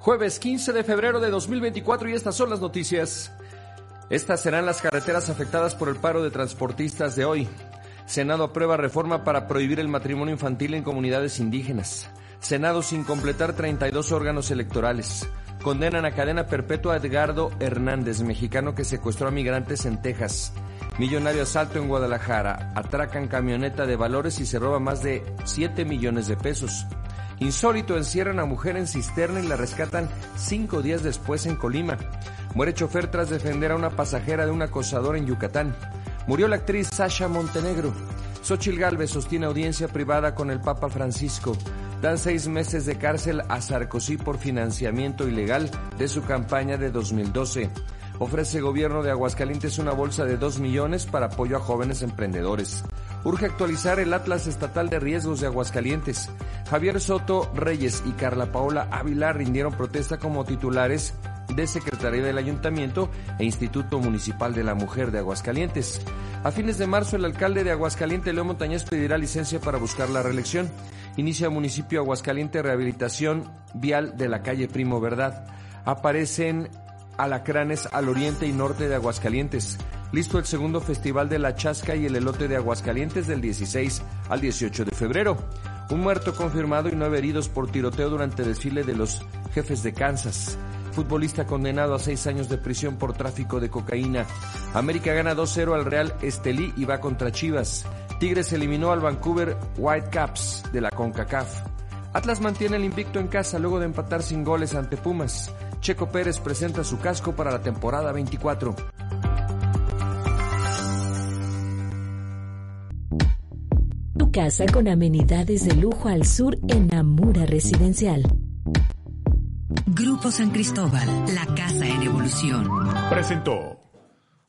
Jueves 15 de febrero de 2024 y estas son las noticias. Estas serán las carreteras afectadas por el paro de transportistas de hoy. Senado aprueba reforma para prohibir el matrimonio infantil en comunidades indígenas. Senado sin completar 32 órganos electorales. Condenan a cadena perpetua a Edgardo Hernández, mexicano que secuestró a migrantes en Texas. Millonario asalto en Guadalajara. Atracan camioneta de valores y se roba más de 7 millones de pesos. Insólito, encierran a mujer en cisterna y la rescatan cinco días después en Colima. Muere chofer tras defender a una pasajera de un acosador en Yucatán. Murió la actriz Sasha Montenegro. Xochil Gálvez sostiene audiencia privada con el Papa Francisco. Dan seis meses de cárcel a Sarkozy por financiamiento ilegal de su campaña de 2012. Ofrece gobierno de Aguascalientes una bolsa de 2 millones para apoyo a jóvenes emprendedores. Urge actualizar el Atlas Estatal de Riesgos de Aguascalientes. Javier Soto Reyes y Carla Paola Ávila rindieron protesta como titulares de Secretaría del Ayuntamiento e Instituto Municipal de la Mujer de Aguascalientes. A fines de marzo, el alcalde de Aguascalientes, León Montañez, pedirá licencia para buscar la reelección. Inicia municipio Aguascalientes rehabilitación vial de la calle Primo Verdad. Aparecen alacranes al oriente y norte de Aguascalientes. Listo el segundo Festival de la Chasca y el Elote de Aguascalientes del 16 al 18 de febrero. Un muerto confirmado y nueve heridos por tiroteo durante desfile de los jefes de Kansas. Futbolista condenado a seis años de prisión por tráfico de cocaína. América gana 2-0 al Real Estelí y va contra Chivas. Tigres eliminó al Vancouver Whitecaps de la CONCACAF. Atlas mantiene el invicto en casa luego de empatar sin goles ante Pumas. Checo Pérez presenta su casco para la temporada 24. Tu casa con amenidades de lujo al sur en Amura Residencial. Grupo San Cristóbal, la casa en evolución. Presentó.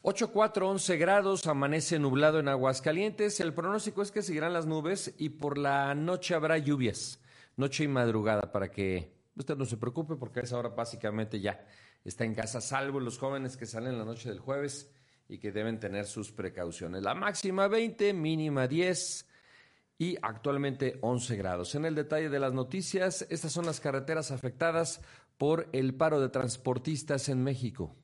8, 4, 11 grados, amanece nublado en Aguascalientes. El pronóstico es que seguirán las nubes y por la noche habrá lluvias, noche y madrugada, para que usted no se preocupe porque a esa hora básicamente ya está en casa, salvo los jóvenes que salen la noche del jueves y que deben tener sus precauciones. La máxima 20, mínima 10 y actualmente 11 grados. En el detalle de las noticias, estas son las carreteras afectadas por el paro de transportistas en México.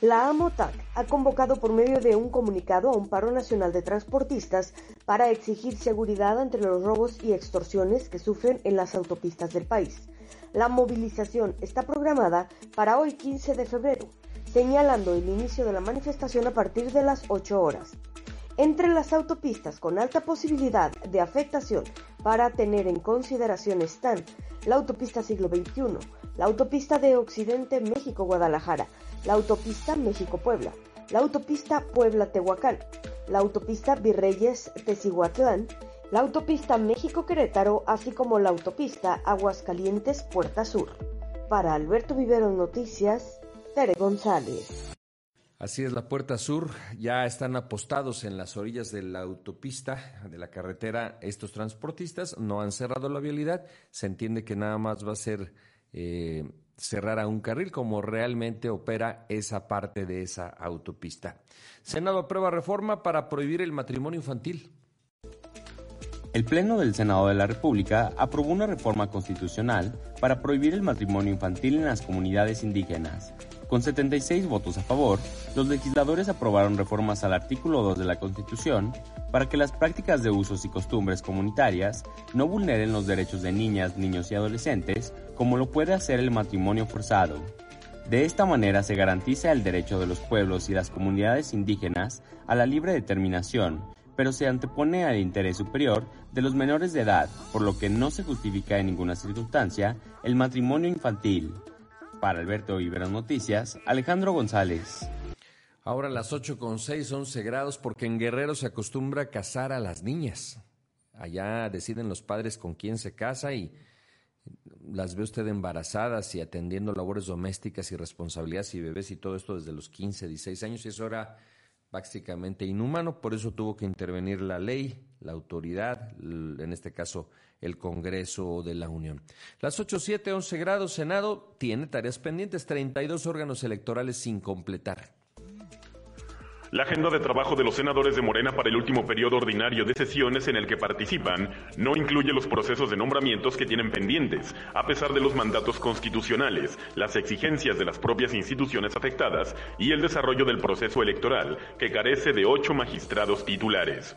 La AMOTAC ha convocado por medio de un comunicado a un paro nacional de transportistas para exigir seguridad entre los robos y extorsiones que sufren en las autopistas del país. La movilización está programada para hoy 15 de febrero, señalando el inicio de la manifestación a partir de las 8 horas. Entre las autopistas con alta posibilidad de afectación para tener en consideración están la autopista siglo XXI, la autopista de Occidente México-Guadalajara, la autopista México-Puebla, la autopista Puebla-Tehuacán, la autopista Virreyes Tecihuatlán, la autopista México-Querétaro, así como la autopista Aguascalientes-Puerta Sur. Para Alberto Vivero Noticias, Tere González. Así es, la Puerta Sur ya están apostados en las orillas de la autopista, de la carretera, estos transportistas no han cerrado la vialidad, se entiende que nada más va a ser eh, cerrar a un carril como realmente opera esa parte de esa autopista. Senado aprueba reforma para prohibir el matrimonio infantil. El Pleno del Senado de la República aprobó una reforma constitucional para prohibir el matrimonio infantil en las comunidades indígenas. Con 76 votos a favor, los legisladores aprobaron reformas al artículo 2 de la Constitución para que las prácticas de usos y costumbres comunitarias no vulneren los derechos de niñas, niños y adolescentes como lo puede hacer el matrimonio forzado. De esta manera se garantiza el derecho de los pueblos y las comunidades indígenas a la libre determinación, pero se antepone al interés superior de los menores de edad, por lo que no se justifica en ninguna circunstancia el matrimonio infantil. Para Alberto Ibero Noticias, Alejandro González. Ahora las 8 con 6, 11 grados, porque en Guerrero se acostumbra casar a las niñas. Allá deciden los padres con quién se casa y las ve usted embarazadas y atendiendo labores domésticas y responsabilidades y bebés y todo esto desde los 15, 16 años y eso era básicamente inhumano, por eso tuvo que intervenir la ley, la autoridad, en este caso el Congreso de la Unión. Las 8, 7, 11 grados, Senado tiene tareas pendientes, 32 órganos electorales sin completar. La agenda de trabajo de los senadores de Morena para el último periodo ordinario de sesiones en el que participan no incluye los procesos de nombramientos que tienen pendientes, a pesar de los mandatos constitucionales, las exigencias de las propias instituciones afectadas y el desarrollo del proceso electoral, que carece de ocho magistrados titulares.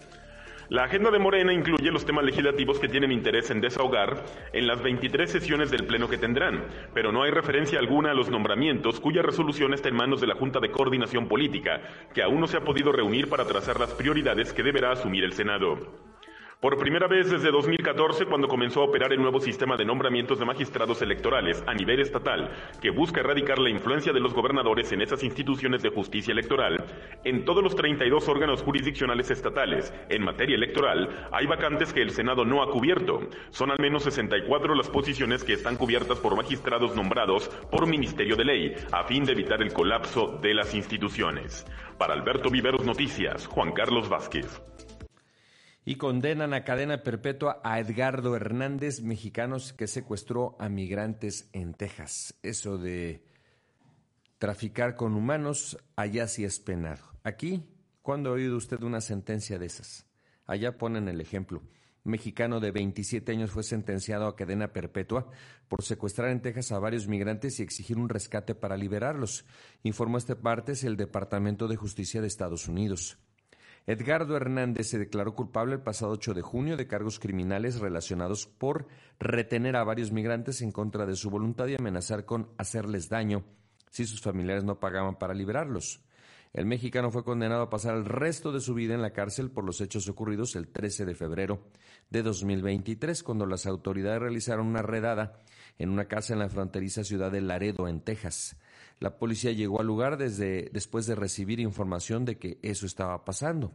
La agenda de Morena incluye los temas legislativos que tienen interés en desahogar en las 23 sesiones del Pleno que tendrán, pero no hay referencia alguna a los nombramientos cuya resolución está en manos de la Junta de Coordinación Política, que aún no se ha podido reunir para trazar las prioridades que deberá asumir el Senado. Por primera vez desde 2014, cuando comenzó a operar el nuevo sistema de nombramientos de magistrados electorales a nivel estatal, que busca erradicar la influencia de los gobernadores en esas instituciones de justicia electoral, en todos los 32 órganos jurisdiccionales estatales en materia electoral hay vacantes que el Senado no ha cubierto. Son al menos 64 las posiciones que están cubiertas por magistrados nombrados por Ministerio de Ley, a fin de evitar el colapso de las instituciones. Para Alberto Viveros Noticias, Juan Carlos Vázquez y condenan a cadena perpetua a Edgardo Hernández, mexicanos que secuestró a migrantes en Texas. Eso de traficar con humanos, allá sí es penado. Aquí, ¿cuándo ha oído usted una sentencia de esas? Allá ponen el ejemplo. mexicano de 27 años fue sentenciado a cadena perpetua por secuestrar en Texas a varios migrantes y exigir un rescate para liberarlos, informó este martes el Departamento de Justicia de Estados Unidos. Edgardo Hernández se declaró culpable el pasado 8 de junio de cargos criminales relacionados por retener a varios migrantes en contra de su voluntad y amenazar con hacerles daño si sus familiares no pagaban para liberarlos. El mexicano fue condenado a pasar el resto de su vida en la cárcel por los hechos ocurridos el 13 de febrero de 2023, cuando las autoridades realizaron una redada en una casa en la fronteriza ciudad de Laredo, en Texas. La policía llegó al lugar desde, después de recibir información de que eso estaba pasando.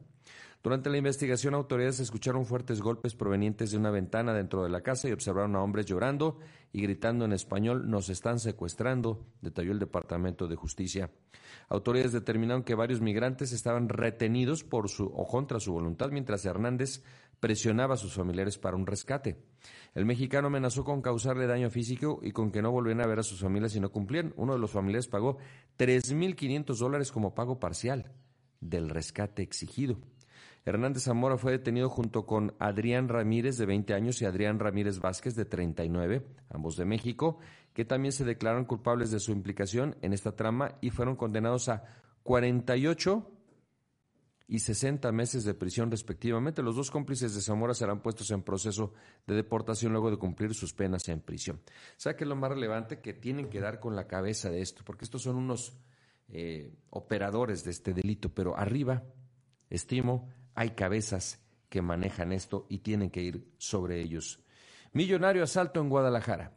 Durante la investigación, autoridades escucharon fuertes golpes provenientes de una ventana dentro de la casa y observaron a hombres llorando y gritando en español, nos están secuestrando, detalló el Departamento de Justicia. Autoridades determinaron que varios migrantes estaban retenidos por su o contra su voluntad, mientras Hernández presionaba a sus familiares para un rescate. El mexicano amenazó con causarle daño físico y con que no volvieran a ver a sus familias si no cumplían. Uno de los familiares pagó 3.500 dólares como pago parcial del rescate exigido. Hernández Zamora fue detenido junto con Adrián Ramírez, de 20 años, y Adrián Ramírez Vázquez, de 39, ambos de México, que también se declararon culpables de su implicación en esta trama y fueron condenados a 48 y 60 meses de prisión respectivamente. Los dos cómplices de Zamora serán puestos en proceso de deportación luego de cumplir sus penas en prisión. ¿Sabe qué es lo más relevante? Que tienen que dar con la cabeza de esto, porque estos son unos eh, operadores de este delito, pero arriba, estimo, hay cabezas que manejan esto y tienen que ir sobre ellos. Millonario asalto en Guadalajara.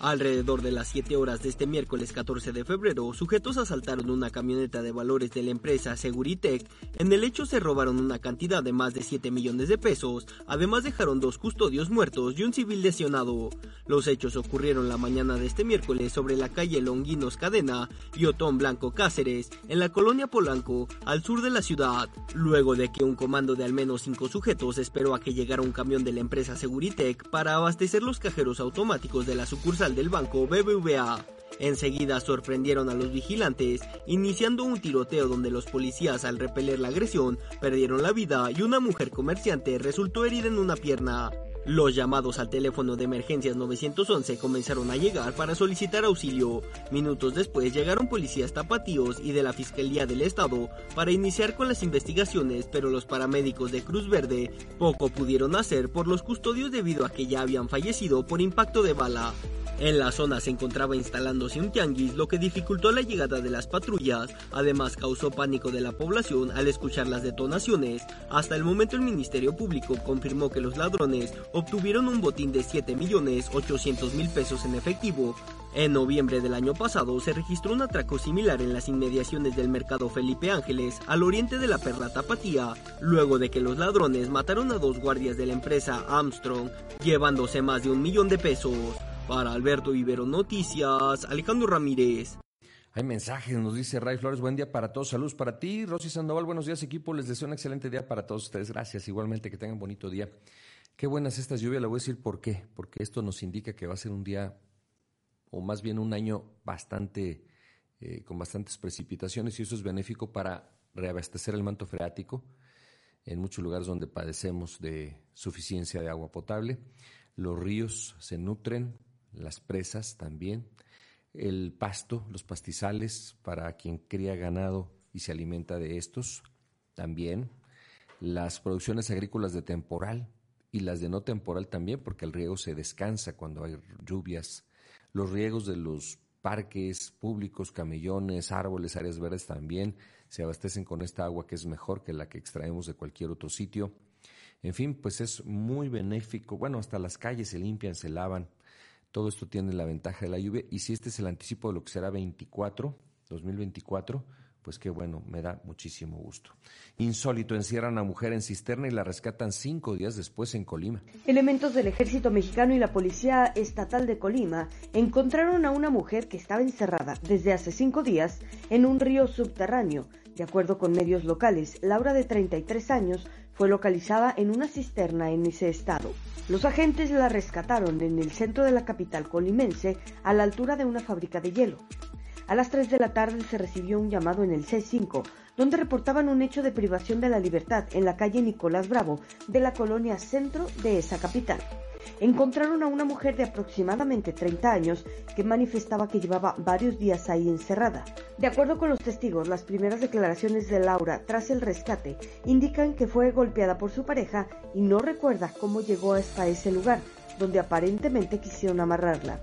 Alrededor de las 7 horas de este miércoles 14 de febrero, sujetos asaltaron una camioneta de valores de la empresa Seguritech. En el hecho se robaron una cantidad de más de 7 millones de pesos. Además dejaron dos custodios muertos y un civil lesionado. Los hechos ocurrieron la mañana de este miércoles sobre la calle Longuinos Cadena y Otón Blanco Cáceres, en la colonia Polanco, al sur de la ciudad. Luego de que un comando de al menos 5 sujetos esperó a que llegara un camión de la empresa Seguritech para abastecer los cajeros automáticos de la sucursal del banco BBVA. Enseguida sorprendieron a los vigilantes, iniciando un tiroteo donde los policías al repeler la agresión perdieron la vida y una mujer comerciante resultó herida en una pierna. Los llamados al teléfono de emergencias 911 comenzaron a llegar para solicitar auxilio. Minutos después llegaron policías tapatíos y de la Fiscalía del Estado para iniciar con las investigaciones, pero los paramédicos de Cruz Verde poco pudieron hacer por los custodios debido a que ya habían fallecido por impacto de bala. En la zona se encontraba instalándose un tianguis, lo que dificultó la llegada de las patrullas. Además, causó pánico de la población al escuchar las detonaciones. Hasta el momento, el Ministerio Público confirmó que los ladrones obtuvieron un botín de 7 millones 800 mil pesos en efectivo. En noviembre del año pasado se registró un atraco similar en las inmediaciones del mercado Felipe Ángeles, al oriente de la Perla Tapatía, luego de que los ladrones mataron a dos guardias de la empresa Armstrong, llevándose más de un millón de pesos. Para Alberto Ibero Noticias, Alejandro Ramírez. Hay mensajes, nos dice Ray Flores, buen día para todos, saludos para ti, Rosy Sandoval, buenos días equipo, les deseo un excelente día para todos ustedes, gracias, igualmente que tengan bonito día. Qué buenas estas lluvias, le voy a decir por qué, porque esto nos indica que va a ser un día, o más bien un año bastante, eh, con bastantes precipitaciones y eso es benéfico para reabastecer el manto freático en muchos lugares donde padecemos de suficiencia de agua potable. Los ríos se nutren, las presas también el pasto, los pastizales para quien cría ganado y se alimenta de estos, también las producciones agrícolas de temporal y las de no temporal también, porque el riego se descansa cuando hay lluvias, los riegos de los parques públicos, camellones, árboles, áreas verdes también se abastecen con esta agua que es mejor que la que extraemos de cualquier otro sitio. En fin, pues es muy benéfico. Bueno, hasta las calles se limpian, se lavan. Todo esto tiene la ventaja de la lluvia y si este es el anticipo de lo que será 24, 2024, pues qué bueno, me da muchísimo gusto. Insólito, encierran a mujer en cisterna y la rescatan cinco días después en Colima. Elementos del ejército mexicano y la policía estatal de Colima encontraron a una mujer que estaba encerrada desde hace cinco días en un río subterráneo. De acuerdo con medios locales, Laura de 33 años fue localizada en una cisterna en ese estado. Los agentes la rescataron en el centro de la capital colimense, a la altura de una fábrica de hielo. A las 3 de la tarde se recibió un llamado en el C5, donde reportaban un hecho de privación de la libertad en la calle Nicolás Bravo de la colonia centro de esa capital encontraron a una mujer de aproximadamente 30 años que manifestaba que llevaba varios días ahí encerrada. De acuerdo con los testigos, las primeras declaraciones de Laura tras el rescate indican que fue golpeada por su pareja y no recuerda cómo llegó hasta ese lugar, donde aparentemente quisieron amarrarla.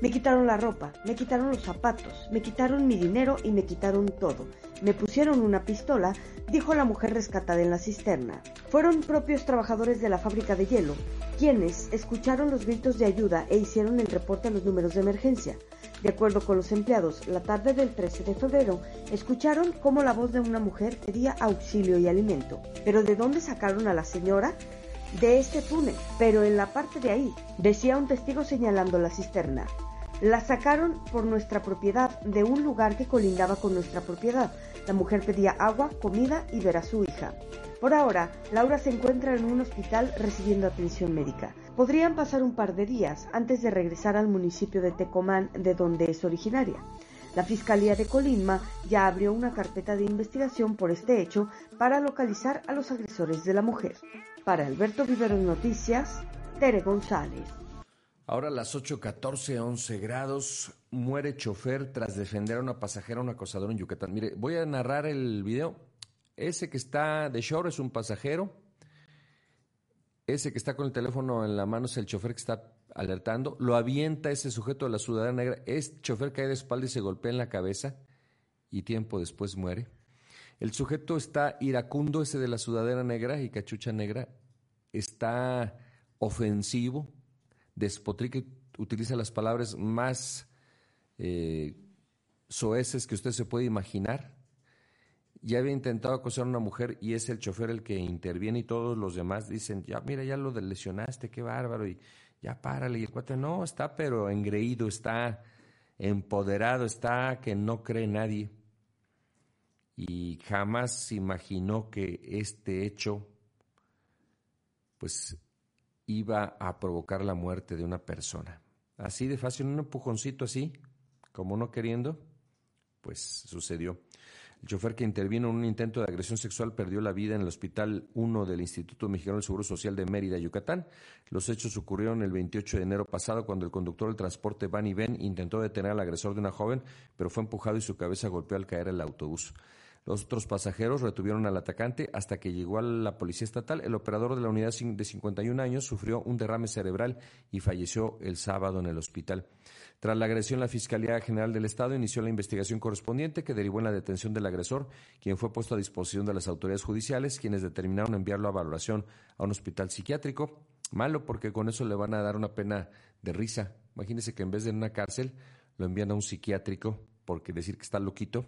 Me quitaron la ropa, me quitaron los zapatos, me quitaron mi dinero y me quitaron todo. Me pusieron una pistola, dijo la mujer rescatada en la cisterna. Fueron propios trabajadores de la fábrica de hielo quienes escucharon los gritos de ayuda e hicieron el reporte a los números de emergencia. De acuerdo con los empleados, la tarde del 13 de febrero escucharon cómo la voz de una mujer pedía auxilio y alimento. ¿Pero de dónde sacaron a la señora? De este túnel, pero en la parte de ahí, decía un testigo señalando la cisterna. La sacaron por nuestra propiedad, de un lugar que colindaba con nuestra propiedad. La mujer pedía agua, comida y ver a su hija. Por ahora, Laura se encuentra en un hospital recibiendo atención médica. Podrían pasar un par de días antes de regresar al municipio de Tecomán, de donde es originaria. La Fiscalía de Colima ya abrió una carpeta de investigación por este hecho para localizar a los agresores de la mujer. Para Alberto Vivero Noticias, Tere González. Ahora a las 8.14, 11 grados, muere chofer tras defender a una pasajera, un acosador en Yucatán. Mire, voy a narrar el video. Ese que está de short es un pasajero. Ese que está con el teléfono en la mano es el chofer que está alertando. Lo avienta ese sujeto de la sudadera negra. Es chofer cae de espalda y se golpea en la cabeza y tiempo después muere. El sujeto está iracundo, ese de la sudadera negra y cachucha negra. Está ofensivo despotrica utiliza las palabras más eh, soeces que usted se puede imaginar. Ya había intentado acosar a una mujer y es el chofer el que interviene y todos los demás dicen, ya mira, ya lo lesionaste, qué bárbaro, y ya párale. Y el cuate no, está pero engreído, está empoderado, está que no cree nadie. Y jamás imaginó que este hecho, pues iba a provocar la muerte de una persona. Así de fácil, un empujoncito así, como no queriendo, pues sucedió. El chofer que intervino en un intento de agresión sexual perdió la vida en el Hospital 1 del Instituto Mexicano del Seguro Social de Mérida, Yucatán. Los hechos ocurrieron el 28 de enero pasado cuando el conductor del transporte Van y Ben intentó detener al agresor de una joven, pero fue empujado y su cabeza golpeó al caer el autobús. Los otros pasajeros retuvieron al atacante hasta que llegó a la policía estatal. El operador de la unidad de 51 años sufrió un derrame cerebral y falleció el sábado en el hospital. Tras la agresión, la Fiscalía General del Estado inició la investigación correspondiente que derivó en la detención del agresor, quien fue puesto a disposición de las autoridades judiciales, quienes determinaron enviarlo a valoración a un hospital psiquiátrico. Malo porque con eso le van a dar una pena de risa. Imagínese que en vez de en una cárcel lo envían a un psiquiátrico porque decir que está loquito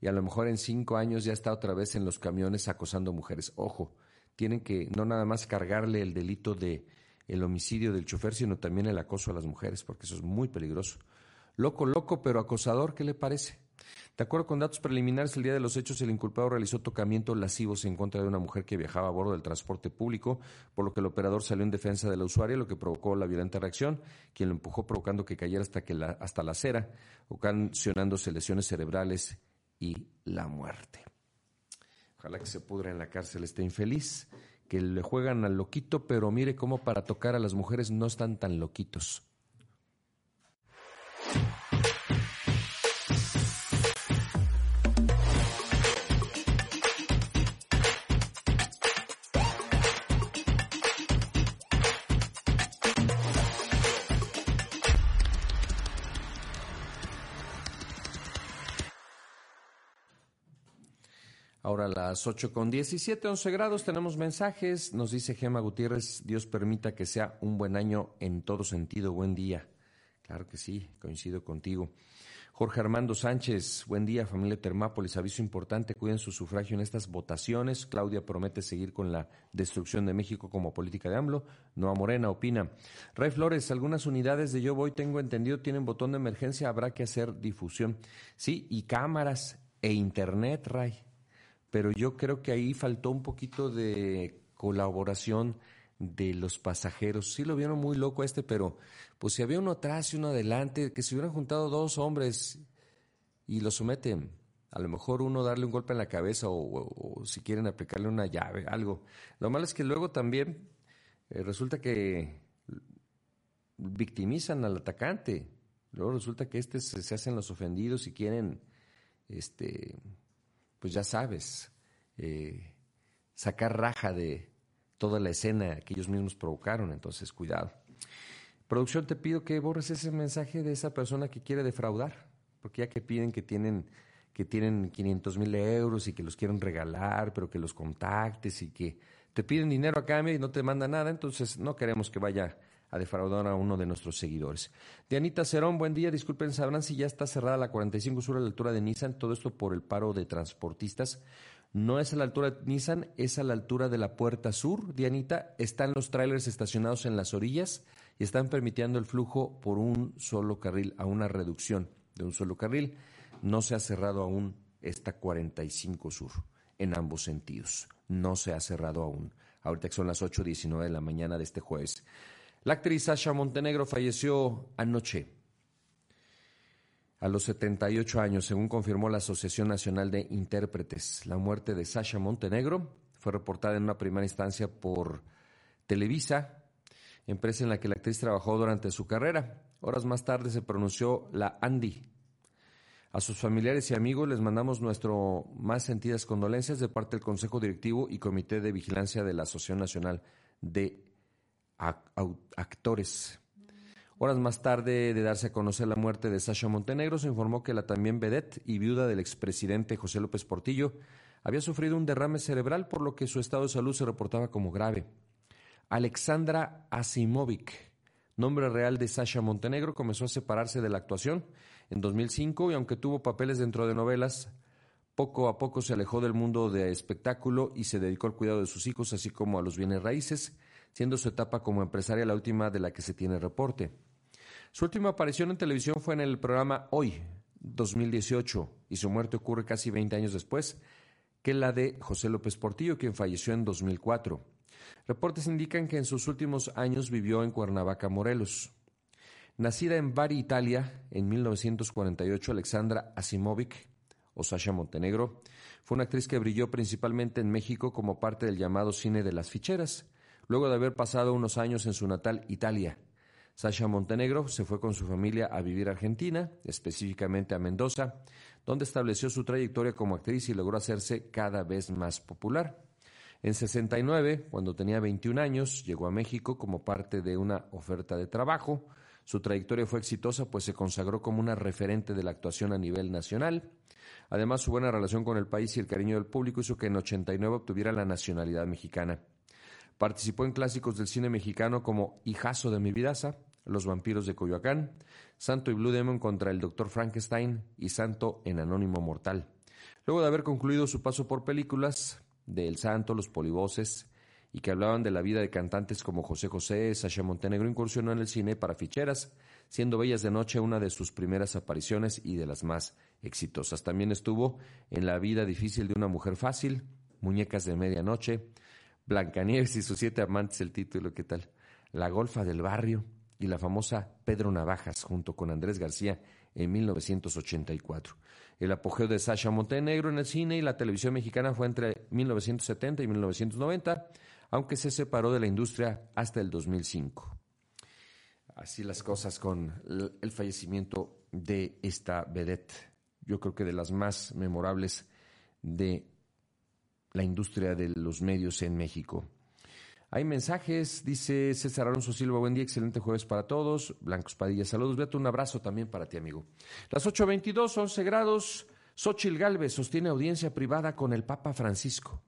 y a lo mejor en cinco años ya está otra vez en los camiones acosando mujeres. Ojo, tienen que no nada más cargarle el delito de el homicidio del chofer, sino también el acoso a las mujeres, porque eso es muy peligroso. Loco, loco, pero acosador, ¿qué le parece? De acuerdo con datos preliminares, el día de los hechos, el inculpado realizó tocamientos lascivos en contra de una mujer que viajaba a bordo del transporte público, por lo que el operador salió en defensa de la usuaria, lo que provocó la violenta reacción, quien lo empujó provocando que cayera hasta, que la, hasta la acera, ocasionándose lesiones cerebrales y la muerte. Ojalá que se pudra en la cárcel este infeliz, que le juegan al loquito, pero mire cómo para tocar a las mujeres no están tan loquitos. Las 8 con 17, 11 grados, tenemos mensajes. Nos dice Gema Gutiérrez, Dios permita que sea un buen año en todo sentido. Buen día. Claro que sí, coincido contigo. Jorge Armando Sánchez, buen día, familia Termápolis. Aviso importante, cuiden su sufragio en estas votaciones. Claudia promete seguir con la destrucción de México como política de AMLO. Noa Morena opina. Ray Flores, algunas unidades de Yo Voy, tengo entendido, tienen botón de emergencia, habrá que hacer difusión. Sí, y cámaras e internet, Ray pero yo creo que ahí faltó un poquito de colaboración de los pasajeros. Sí lo vieron muy loco este, pero pues si había uno atrás y uno adelante, que se hubieran juntado dos hombres y lo someten. A lo mejor uno darle un golpe en la cabeza o, si quieren aplicarle una llave, algo. Lo malo es que luego también eh, resulta que victimizan al atacante. Luego resulta que este se, se hacen los ofendidos y quieren este pues ya sabes, eh, sacar raja de toda la escena que ellos mismos provocaron, entonces cuidado. Producción, te pido que borres ese mensaje de esa persona que quiere defraudar, porque ya que piden que tienen que tienen 500 mil euros y que los quieren regalar, pero que los contactes y que te piden dinero a cambio y no te mandan nada, entonces no queremos que vaya a defraudar a uno de nuestros seguidores. Dianita Cerón, buen día. Disculpen, sabrán si ya está cerrada la 45 sur a la altura de Nissan. Todo esto por el paro de transportistas. No es a la altura de Nissan, es a la altura de la puerta sur. Dianita, están los trailers estacionados en las orillas y están permitiendo el flujo por un solo carril, a una reducción de un solo carril. No se ha cerrado aún esta 45 sur en ambos sentidos. No se ha cerrado aún. Ahorita que son las 8.19 de la mañana de este jueves. La actriz Sasha Montenegro falleció anoche a los 78 años, según confirmó la Asociación Nacional de Intérpretes. La muerte de Sasha Montenegro fue reportada en una primera instancia por Televisa, empresa en la que la actriz trabajó durante su carrera. Horas más tarde se pronunció la Andy. A sus familiares y amigos les mandamos nuestro más sentidas condolencias de parte del Consejo Directivo y Comité de Vigilancia de la Asociación Nacional de actores. Horas más tarde de darse a conocer la muerte de Sasha Montenegro, se informó que la también vedette y viuda del expresidente José López Portillo había sufrido un derrame cerebral, por lo que su estado de salud se reportaba como grave. Alexandra Asimovic, nombre real de Sasha Montenegro, comenzó a separarse de la actuación en 2005 y aunque tuvo papeles dentro de novelas, poco a poco se alejó del mundo de espectáculo y se dedicó al cuidado de sus hijos, así como a los bienes raíces siendo su etapa como empresaria la última de la que se tiene reporte. Su última aparición en televisión fue en el programa Hoy, 2018, y su muerte ocurre casi 20 años después que la de José López Portillo, quien falleció en 2004. Reportes indican que en sus últimos años vivió en Cuernavaca, Morelos. Nacida en Bari, Italia, en 1948, Alexandra Asimovic, o Sasha Montenegro, fue una actriz que brilló principalmente en México como parte del llamado cine de las ficheras, luego de haber pasado unos años en su natal Italia. Sasha Montenegro se fue con su familia a vivir a Argentina, específicamente a Mendoza, donde estableció su trayectoria como actriz y logró hacerse cada vez más popular. En 69, cuando tenía 21 años, llegó a México como parte de una oferta de trabajo. Su trayectoria fue exitosa, pues se consagró como una referente de la actuación a nivel nacional. Además, su buena relación con el país y el cariño del público hizo que en 89 obtuviera la nacionalidad mexicana. Participó en clásicos del cine mexicano como Hijazo de mi vidaza, Los vampiros de Coyoacán, Santo y Blue Demon contra el Dr. Frankenstein y Santo en Anónimo Mortal. Luego de haber concluido su paso por películas de El Santo, Los Polivoces y que hablaban de la vida de cantantes como José José, Sasha Montenegro incursionó en el cine para ficheras, siendo Bellas de Noche una de sus primeras apariciones y de las más exitosas. También estuvo en La vida difícil de una mujer fácil, Muñecas de Medianoche, Blancanieves y sus siete amantes, el título, ¿qué tal? La Golfa del Barrio y la famosa Pedro Navajas junto con Andrés García en 1984. El apogeo de Sasha Montenegro en el cine y la televisión mexicana fue entre 1970 y 1990 aunque se separó de la industria hasta el 2005. Así las cosas con el fallecimiento de esta vedette, yo creo que de las más memorables de la industria de los medios en México. Hay mensajes, dice César Alonso Silva, buen día, excelente jueves para todos. Blancos Padilla, saludos, Beto, un abrazo también para ti, amigo. Las 8.22, 11 grados, Xochil Galvez sostiene audiencia privada con el Papa Francisco.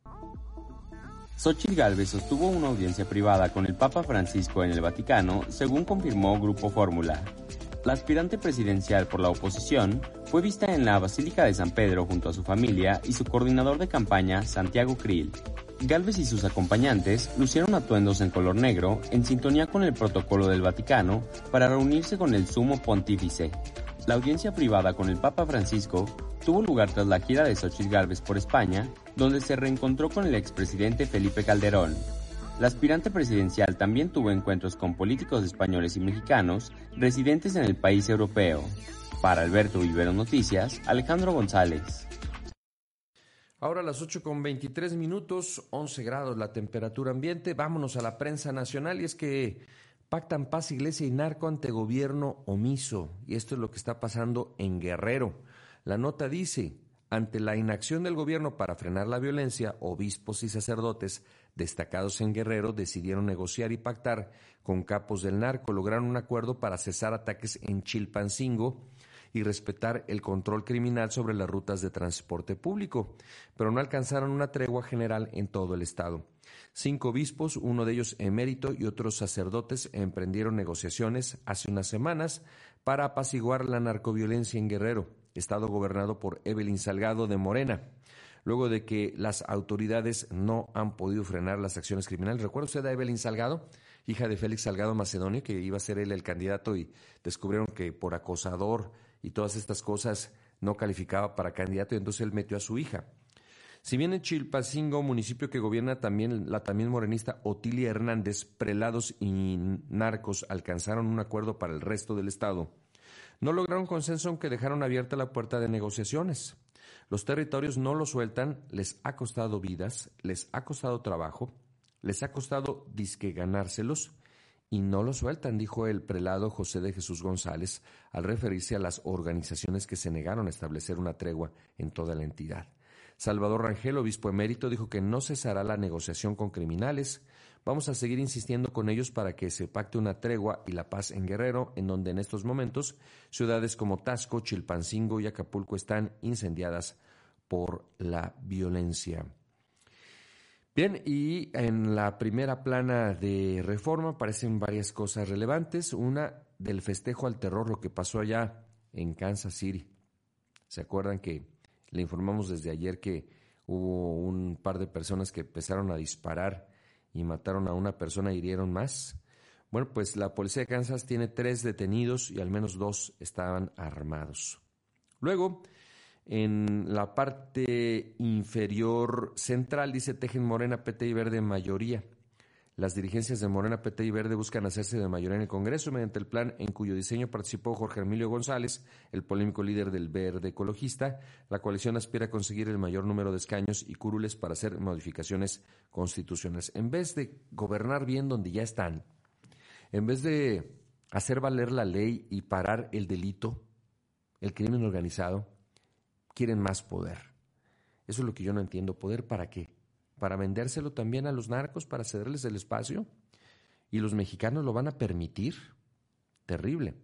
Xochitl Gálvez sostuvo una audiencia privada con el Papa Francisco en el Vaticano, según confirmó Grupo Fórmula. La aspirante presidencial por la oposición fue vista en la Basílica de San Pedro junto a su familia y su coordinador de campaña, Santiago Krill. Galvez y sus acompañantes lucieron atuendos en color negro en sintonía con el protocolo del Vaticano para reunirse con el sumo pontífice. La audiencia privada con el Papa Francisco tuvo lugar tras la gira de Xochitl Gálvez por España, donde se reencontró con el expresidente Felipe Calderón. La aspirante presidencial también tuvo encuentros con políticos españoles y mexicanos residentes en el país europeo. Para Alberto Vivero Noticias, Alejandro González. Ahora las 8 con 23 minutos, 11 grados la temperatura ambiente. Vámonos a la prensa nacional y es que pactan paz, iglesia y narco ante gobierno omiso. Y esto es lo que está pasando en Guerrero. La nota dice, ante la inacción del gobierno para frenar la violencia, obispos y sacerdotes destacados en Guerrero decidieron negociar y pactar con capos del narco, lograron un acuerdo para cesar ataques en Chilpancingo y respetar el control criminal sobre las rutas de transporte público, pero no alcanzaron una tregua general en todo el estado. Cinco obispos, uno de ellos emérito y otros sacerdotes emprendieron negociaciones hace unas semanas para apaciguar la narcoviolencia en Guerrero estado gobernado por Evelyn Salgado de Morena, luego de que las autoridades no han podido frenar las acciones criminales. ¿Recuerda usted a Evelyn Salgado, hija de Félix Salgado Macedonio, que iba a ser él el candidato y descubrieron que por acosador y todas estas cosas no calificaba para candidato y entonces él metió a su hija. Si bien en Chilpacingo, municipio que gobierna también la también morenista Otilia Hernández, prelados y narcos alcanzaron un acuerdo para el resto del estado, no lograron consenso aunque dejaron abierta la puerta de negociaciones. Los territorios no lo sueltan, les ha costado vidas, les ha costado trabajo, les ha costado disque ganárselos y no lo sueltan, dijo el prelado José de Jesús González al referirse a las organizaciones que se negaron a establecer una tregua en toda la entidad. Salvador Rangel, obispo emérito, dijo que no cesará la negociación con criminales, Vamos a seguir insistiendo con ellos para que se pacte una tregua y la paz en Guerrero, en donde en estos momentos ciudades como Tasco, Chilpancingo y Acapulco están incendiadas por la violencia. Bien, y en la primera plana de reforma aparecen varias cosas relevantes. Una del festejo al terror, lo que pasó allá en Kansas City. ¿Se acuerdan que le informamos desde ayer que hubo un par de personas que empezaron a disparar y mataron a una persona y hirieron más. Bueno, pues la policía de Kansas tiene tres detenidos y al menos dos estaban armados. Luego, en la parte inferior central dice Tejen Morena, PT y Verde mayoría. Las dirigencias de Morena, PT y Verde buscan hacerse de mayoría en el Congreso mediante el plan en cuyo diseño participó Jorge Emilio González, el polémico líder del Verde ecologista. La coalición aspira a conseguir el mayor número de escaños y curules para hacer modificaciones constitucionales. En vez de gobernar bien donde ya están, en vez de hacer valer la ley y parar el delito, el crimen organizado, quieren más poder. Eso es lo que yo no entiendo. ¿Poder para qué? Para vendérselo también a los narcos, para cederles el espacio. ¿Y los mexicanos lo van a permitir? Terrible.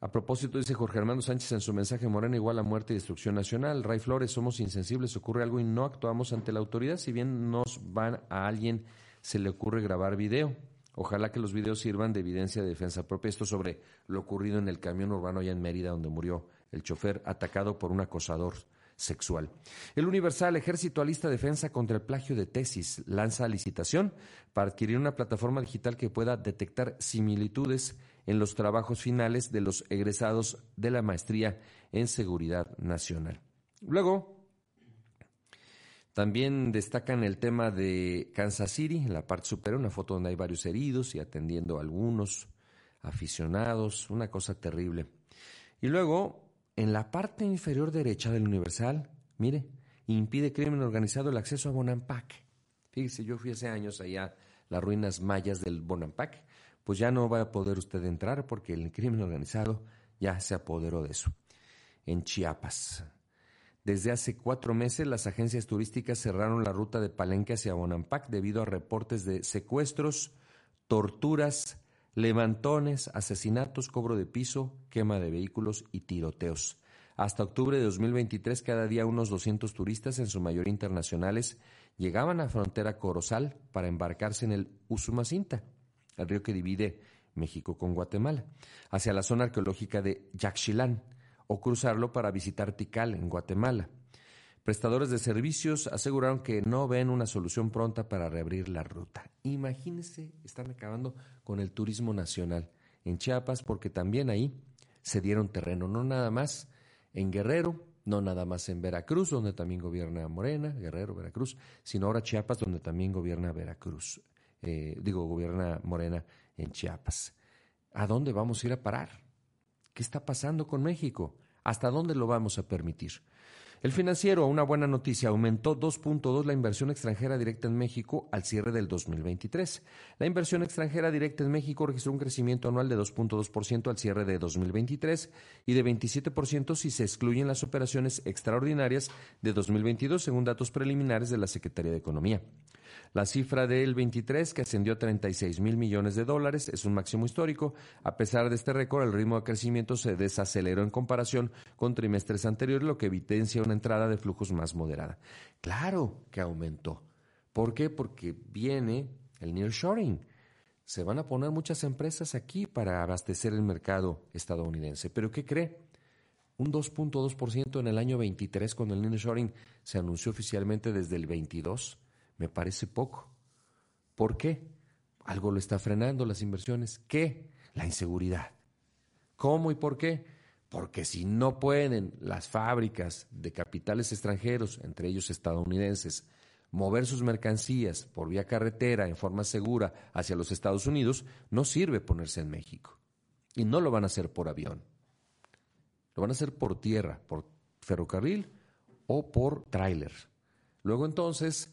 A propósito, dice Jorge Armando Sánchez en su mensaje Morena igual a muerte y destrucción nacional. Ray Flores, somos insensibles, ocurre algo y no actuamos ante la autoridad, si bien nos van a alguien se le ocurre grabar video. Ojalá que los videos sirvan de evidencia de defensa propia. Esto sobre lo ocurrido en el camión urbano allá en Mérida, donde murió el chofer atacado por un acosador sexual. El Universal Ejército Alista Defensa contra el Plagio de Tesis lanza licitación para adquirir una plataforma digital que pueda detectar similitudes en los trabajos finales de los egresados de la maestría en seguridad nacional. Luego, también destacan el tema de Kansas City, en la parte superior, una foto donde hay varios heridos y atendiendo a algunos aficionados, una cosa terrible. Y luego, en la parte inferior derecha del Universal, mire, impide crimen organizado el acceso a Bonampak. Fíjese, yo fui hace años allá, las ruinas mayas del Bonampak, pues ya no va a poder usted entrar porque el crimen organizado ya se apoderó de eso. En Chiapas. Desde hace cuatro meses las agencias turísticas cerraron la ruta de Palenque hacia Bonampak debido a reportes de secuestros, torturas, levantones, asesinatos, cobro de piso, quema de vehículos y tiroteos. Hasta octubre de 2023, cada día unos 200 turistas, en su mayoría internacionales, llegaban a frontera Corozal para embarcarse en el Usumacinta, el río que divide México con Guatemala, hacia la zona arqueológica de Yaxchilán, o cruzarlo para visitar Tikal, en Guatemala. Prestadores de servicios aseguraron que no ven una solución pronta para reabrir la ruta. Imagínense, están acabando con el turismo nacional en Chiapas porque también ahí se dieron terreno, no nada más en Guerrero, no nada más en Veracruz, donde también gobierna Morena, Guerrero, Veracruz, sino ahora Chiapas, donde también gobierna Veracruz, eh, digo, gobierna Morena en Chiapas. ¿A dónde vamos a ir a parar? ¿Qué está pasando con México? ¿Hasta dónde lo vamos a permitir? El financiero, una buena noticia, aumentó 2.2 la inversión extranjera directa en México al cierre del 2023. La inversión extranjera directa en México registró un crecimiento anual de 2.2% al cierre de 2023 y de 27% si se excluyen las operaciones extraordinarias de 2022, según datos preliminares de la Secretaría de Economía. La cifra del 23, que ascendió a 36 mil millones de dólares, es un máximo histórico. A pesar de este récord, el ritmo de crecimiento se desaceleró en comparación con trimestres anteriores, lo que evidencia una entrada de flujos más moderada. Claro que aumentó. ¿Por qué? Porque viene el nearshoring. Se van a poner muchas empresas aquí para abastecer el mercado estadounidense. ¿Pero qué cree? Un 2.2% en el año 23 cuando el nearshoring se anunció oficialmente desde el 22 me parece poco. ¿Por qué? Algo lo está frenando las inversiones. ¿Qué? La inseguridad. ¿Cómo y por qué? Porque si no pueden las fábricas de capitales extranjeros, entre ellos estadounidenses, mover sus mercancías por vía carretera en forma segura hacia los Estados Unidos, no sirve ponerse en México. Y no lo van a hacer por avión. Lo van a hacer por tierra, por ferrocarril o por tráiler. Luego entonces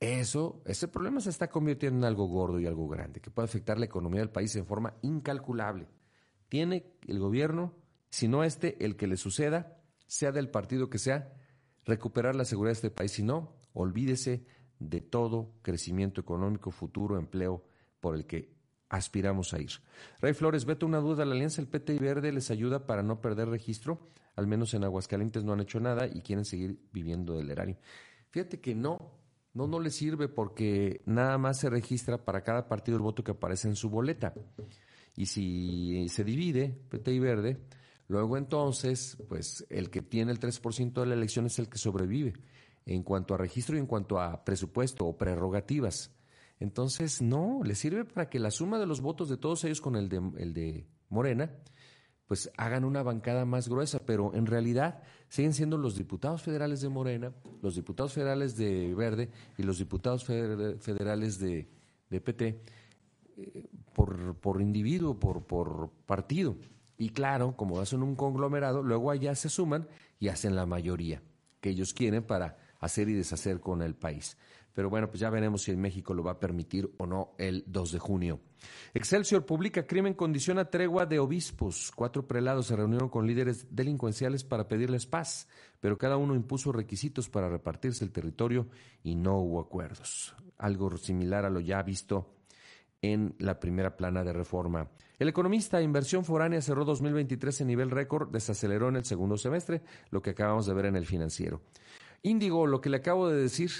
eso, ese problema se está convirtiendo en algo gordo y algo grande, que puede afectar la economía del país en forma incalculable. Tiene el gobierno, si no este, el que le suceda, sea del partido que sea, recuperar la seguridad de este país. Si no, olvídese de todo crecimiento económico, futuro, empleo por el que aspiramos a ir. Rey Flores, vete una duda, la alianza del PT y Verde les ayuda para no perder registro, al menos en Aguascalientes no han hecho nada y quieren seguir viviendo del erario. Fíjate que no, no, no le sirve porque nada más se registra para cada partido el voto que aparece en su boleta. Y si se divide, PT y Verde, luego entonces, pues el que tiene el 3% de la elección es el que sobrevive en cuanto a registro y en cuanto a presupuesto o prerrogativas. Entonces, no, le sirve para que la suma de los votos de todos ellos con el de, el de Morena pues hagan una bancada más gruesa, pero en realidad siguen siendo los diputados federales de Morena, los diputados federales de Verde y los diputados federales de, PT eh, por, por individuo, por, por partido. Y claro, como hacen un conglomerado, luego allá se suman y hacen la mayoría que ellos quieren para hacer y deshacer con el país. Pero bueno, pues ya veremos si en México lo va a permitir o no el 2 de junio. Excelsior publica crimen condiciona tregua de obispos. Cuatro prelados se reunieron con líderes delincuenciales para pedirles paz, pero cada uno impuso requisitos para repartirse el territorio y no hubo acuerdos. Algo similar a lo ya visto en la primera plana de reforma. El economista Inversión Foránea cerró 2023 en nivel récord, desaceleró en el segundo semestre, lo que acabamos de ver en el financiero. Índigo, lo que le acabo de decir,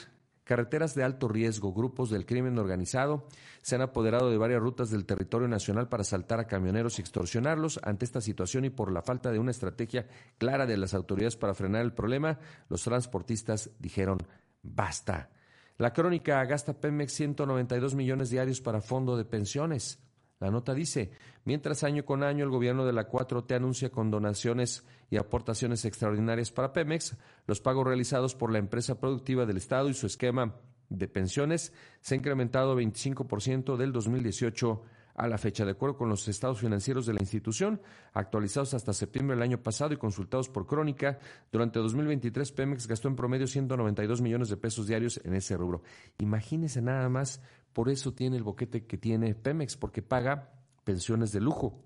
carreteras de alto riesgo, grupos del crimen organizado se han apoderado de varias rutas del territorio nacional para asaltar a camioneros y extorsionarlos. Ante esta situación y por la falta de una estrategia clara de las autoridades para frenar el problema, los transportistas dijeron basta. La crónica gasta Pemex 192 millones diarios para fondo de pensiones. La nota dice, mientras año con año el gobierno de la 4T anuncia con donaciones y aportaciones extraordinarias para Pemex, los pagos realizados por la empresa productiva del Estado y su esquema de pensiones se ha incrementado 25% del 2018 a la fecha. De acuerdo con los estados financieros de la institución, actualizados hasta septiembre del año pasado y consultados por Crónica, durante 2023 Pemex gastó en promedio 192 millones de pesos diarios en ese rubro. Imagínese nada más por eso tiene el boquete que tiene Pemex, porque paga pensiones de lujo.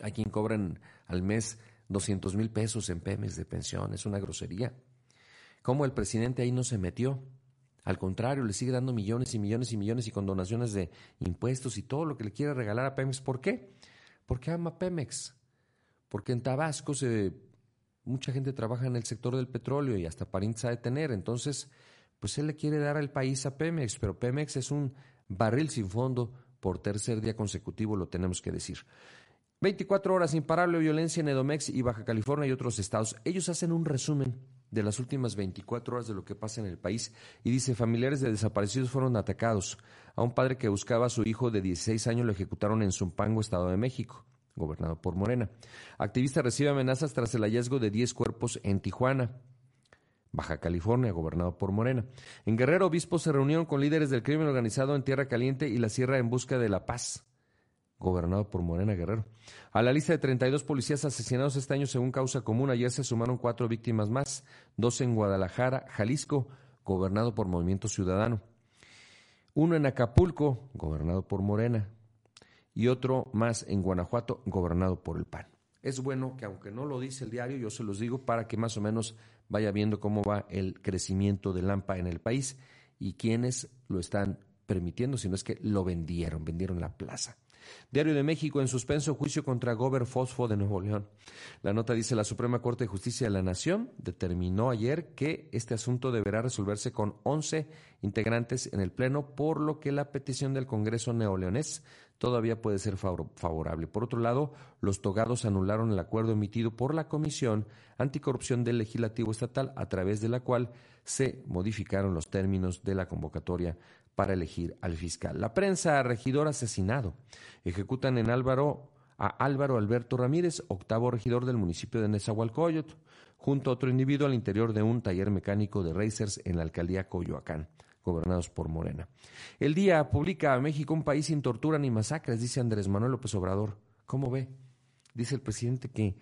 Hay quien cobran al mes 200 mil pesos en Pemex de pensión. Es una grosería. ¿Cómo el presidente ahí no se metió? Al contrario, le sigue dando millones y millones y millones y con donaciones de impuestos y todo lo que le quiere regalar a Pemex. ¿Por qué? Porque ama Pemex. Porque en Tabasco mucha gente trabaja en el sector del petróleo y hasta parientes de tener. Entonces, pues él le quiere dar al país a Pemex, pero Pemex es un barril sin fondo por tercer día consecutivo, lo tenemos que decir. 24 horas imparable violencia en Edomex y Baja California y otros estados. Ellos hacen un resumen de las últimas 24 horas de lo que pasa en el país y dice, familiares de desaparecidos fueron atacados. A un padre que buscaba a su hijo de 16 años lo ejecutaron en Zumpango, Estado de México, gobernado por Morena. Activista recibe amenazas tras el hallazgo de 10 cuerpos en Tijuana. Baja California, gobernado por Morena. En Guerrero, obispos se reunieron con líderes del crimen organizado en Tierra Caliente y la Sierra en busca de la paz, gobernado por Morena Guerrero. A la lista de 32 policías asesinados este año según causa común, ayer se sumaron cuatro víctimas más, dos en Guadalajara, Jalisco, gobernado por Movimiento Ciudadano. Uno en Acapulco, gobernado por Morena, y otro más en Guanajuato, gobernado por el PAN es bueno que aunque no lo dice el diario, yo se los digo para que más o menos vaya viendo cómo va el crecimiento del AMPA en el país y quiénes lo están permitiendo, si no es que lo vendieron, vendieron la plaza. Diario de México en suspenso juicio contra Gober Fosfo de Nuevo León. La nota dice la Suprema Corte de Justicia de la Nación determinó ayer que este asunto deberá resolverse con 11 integrantes en el Pleno, por lo que la petición del Congreso neoleonés todavía puede ser favorable. Por otro lado, los togados anularon el acuerdo emitido por la Comisión Anticorrupción del Legislativo Estatal, a través de la cual se modificaron los términos de la convocatoria para elegir al fiscal. La prensa, regidor asesinado. Ejecutan en Álvaro a Álvaro Alberto Ramírez, octavo regidor del municipio de Nezahualcóyotl, junto a otro individuo al interior de un taller mecánico de racers en la alcaldía Coyoacán, gobernados por Morena. El día publica a México un país sin tortura ni masacres, dice Andrés Manuel López Obrador. ¿Cómo ve? Dice el presidente que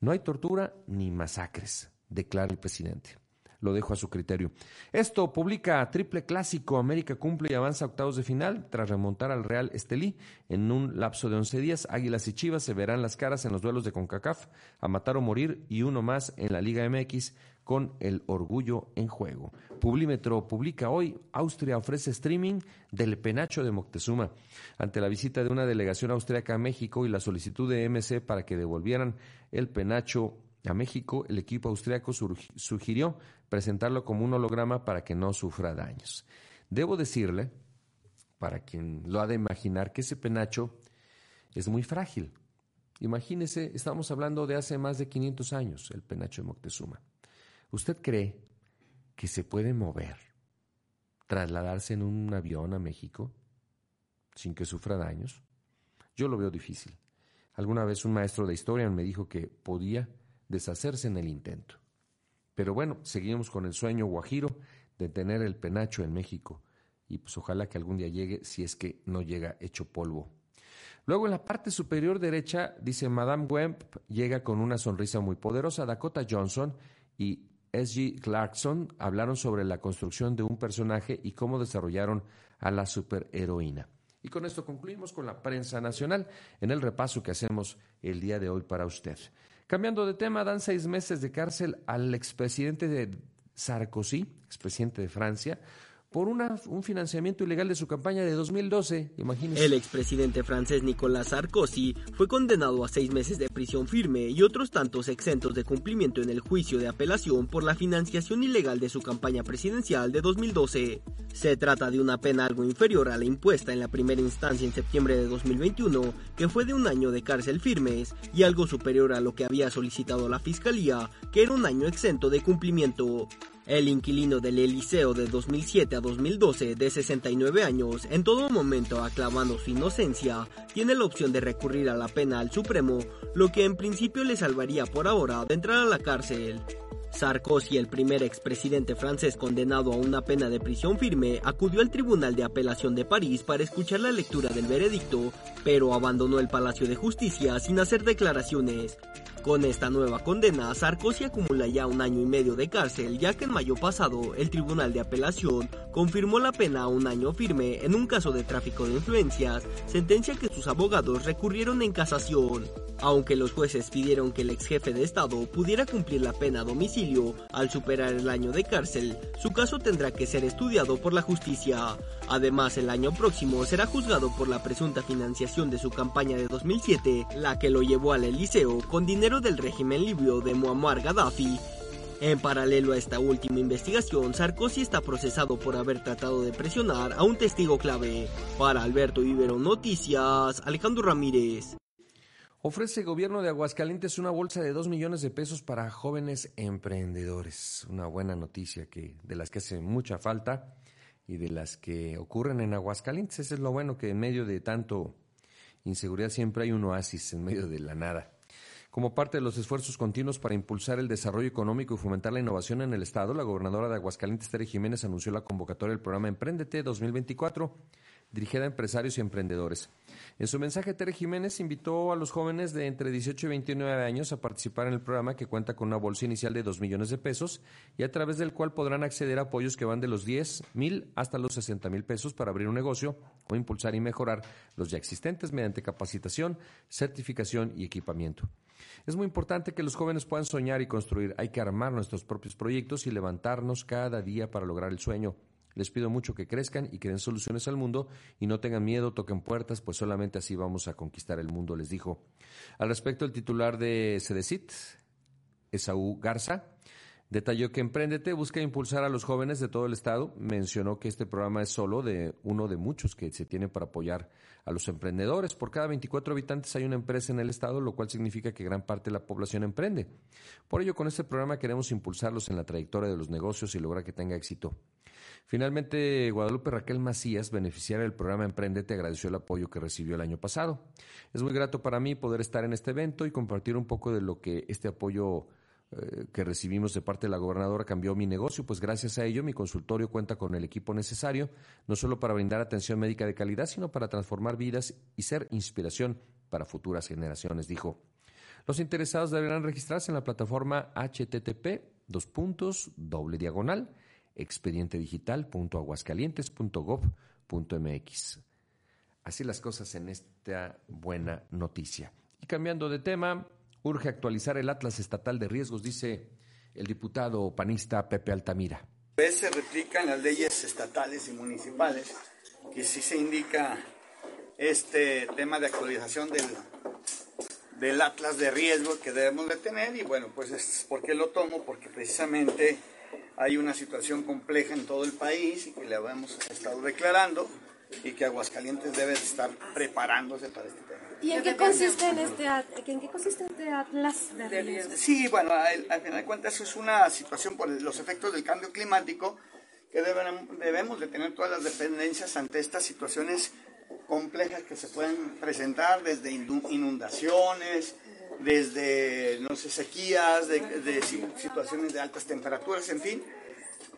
no hay tortura ni masacres, declara el presidente lo dejo a su criterio. Esto publica Triple Clásico, América cumple y avanza a octavos de final tras remontar al Real Estelí en un lapso de 11 días. Águilas y Chivas se verán las caras en los duelos de CONCACAF, a matar o morir y uno más en la Liga MX con el orgullo en juego. Publímetro publica hoy, Austria ofrece streaming del penacho de Moctezuma. Ante la visita de una delegación austríaca a México y la solicitud de MC para que devolvieran el penacho a México, el equipo austriaco sugirió presentarlo como un holograma para que no sufra daños. Debo decirle, para quien lo ha de imaginar, que ese penacho es muy frágil. Imagínese, estamos hablando de hace más de 500 años, el penacho de Moctezuma. ¿Usted cree que se puede mover, trasladarse en un avión a México sin que sufra daños? Yo lo veo difícil. Alguna vez un maestro de historia me dijo que podía deshacerse en el intento. Pero bueno, seguimos con el sueño guajiro de tener el penacho en México y pues ojalá que algún día llegue si es que no llega hecho polvo. Luego en la parte superior derecha dice Madame Wemp llega con una sonrisa muy poderosa. Dakota Johnson y S.G. Clarkson hablaron sobre la construcción de un personaje y cómo desarrollaron a la superheroína. Y con esto concluimos con la prensa nacional en el repaso que hacemos el día de hoy para usted. Cambiando de tema, dan seis meses de cárcel al expresidente de Sarkozy, expresidente de Francia, por una, un financiamiento ilegal de su campaña de 2012, imagínense. El expresidente francés Nicolas Sarkozy fue condenado a seis meses de prisión firme y otros tantos exentos de cumplimiento en el juicio de apelación por la financiación ilegal de su campaña presidencial de 2012. Se trata de una pena algo inferior a la impuesta en la primera instancia en septiembre de 2021, que fue de un año de cárcel firmes, y algo superior a lo que había solicitado la fiscalía, que era un año exento de cumplimiento. El inquilino del Eliseo de 2007 a 2012, de 69 años, en todo momento aclamando su inocencia, tiene la opción de recurrir a la pena al Supremo, lo que en principio le salvaría por ahora de entrar a la cárcel. Sarkozy, el primer expresidente francés condenado a una pena de prisión firme, acudió al Tribunal de Apelación de París para escuchar la lectura del veredicto, pero abandonó el Palacio de Justicia sin hacer declaraciones. Con esta nueva condena, Sarkozy acumula ya un año y medio de cárcel, ya que en mayo pasado el Tribunal de Apelación confirmó la pena a un año firme en un caso de tráfico de influencias, sentencia que sus abogados recurrieron en casación. Aunque los jueces pidieron que el ex jefe de Estado pudiera cumplir la pena a domicilio al superar el año de cárcel, su caso tendrá que ser estudiado por la justicia. Además, el año próximo será juzgado por la presunta financiación de su campaña de 2007, la que lo llevó al Eliseo con dinero del régimen libio de Muammar Gaddafi. En paralelo a esta última investigación, Sarkozy está procesado por haber tratado de presionar a un testigo clave. Para Alberto Ibero Noticias, Alejandro Ramírez. Ofrece el gobierno de Aguascalientes una bolsa de 2 millones de pesos para jóvenes emprendedores. Una buena noticia que de las que hace mucha falta y de las que ocurren en Aguascalientes. Eso es lo bueno que en medio de tanto inseguridad siempre hay un oasis en medio de la nada. Como parte de los esfuerzos continuos para impulsar el desarrollo económico y fomentar la innovación en el Estado, la gobernadora de Aguascalientes, Tere Jiménez, anunció la convocatoria del programa Emprendete 2024 dirigida a empresarios y emprendedores. En su mensaje, Tere Jiménez invitó a los jóvenes de entre 18 y 29 años a participar en el programa que cuenta con una bolsa inicial de 2 millones de pesos y a través del cual podrán acceder a apoyos que van de los 10 mil hasta los 60 mil pesos para abrir un negocio o impulsar y mejorar los ya existentes mediante capacitación, certificación y equipamiento. Es muy importante que los jóvenes puedan soñar y construir. Hay que armar nuestros propios proyectos y levantarnos cada día para lograr el sueño. Les pido mucho que crezcan y que den soluciones al mundo y no tengan miedo, toquen puertas, pues solamente así vamos a conquistar el mundo, les dijo. Al respecto, el titular de Cedecit, Esaú Garza, Detalló que Emprendete busca impulsar a los jóvenes de todo el estado. Mencionó que este programa es solo de uno de muchos que se tiene para apoyar a los emprendedores. Por cada 24 habitantes hay una empresa en el estado, lo cual significa que gran parte de la población emprende. Por ello, con este programa queremos impulsarlos en la trayectoria de los negocios y lograr que tenga éxito. Finalmente, Guadalupe Raquel Macías, beneficiaria del programa Emprendete, agradeció el apoyo que recibió el año pasado. Es muy grato para mí poder estar en este evento y compartir un poco de lo que este apoyo eh, que recibimos de parte de la gobernadora cambió mi negocio, pues gracias a ello mi consultorio cuenta con el equipo necesario, no solo para brindar atención médica de calidad, sino para transformar vidas y ser inspiración para futuras generaciones, dijo. Los interesados deberán registrarse en la plataforma http dos puntos doble diagonal expedientedigital.aguascalientes.gov.mx. Así las cosas en esta buena noticia. Y cambiando de tema, Urge actualizar el Atlas Estatal de Riesgos, dice el diputado panista Pepe Altamira. Se replican las leyes estatales y municipales, que sí se indica este tema de actualización del, del Atlas de Riesgos que debemos de tener y bueno, pues es porque lo tomo, porque precisamente hay una situación compleja en todo el país y que le hemos estado declarando y que Aguascalientes debe estar preparándose para este tema. ¿Y en qué consiste en este, en qué consiste este atlas de riesgo? Sí, bueno, al, final de cuentas es una situación por los efectos del cambio climático que debemos de tener todas las dependencias ante estas situaciones complejas que se pueden presentar desde inundaciones, desde, no sé, sequías, de situaciones de altas temperaturas, en fin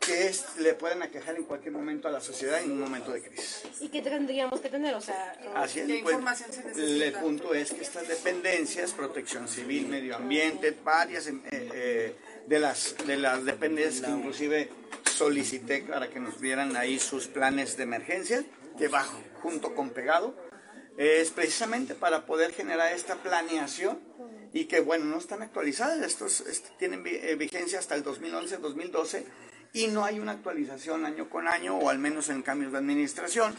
que le pueden aquejar en cualquier momento a la sociedad en un momento de crisis. ¿Y qué tendríamos que tener? O sea, Así es, ¿qué pues, información se necesita? El punto es que estas dependencias, protección civil, medio ambiente, varias eh, eh, de, las, de las dependencias que inclusive solicité para que nos vieran ahí sus planes de emergencia, que va junto con pegado, es precisamente para poder generar esta planeación y que, bueno, no están actualizadas, estos, tienen eh, vigencia hasta el 2011-2012 y no hay una actualización año con año, o al menos en cambios de administración,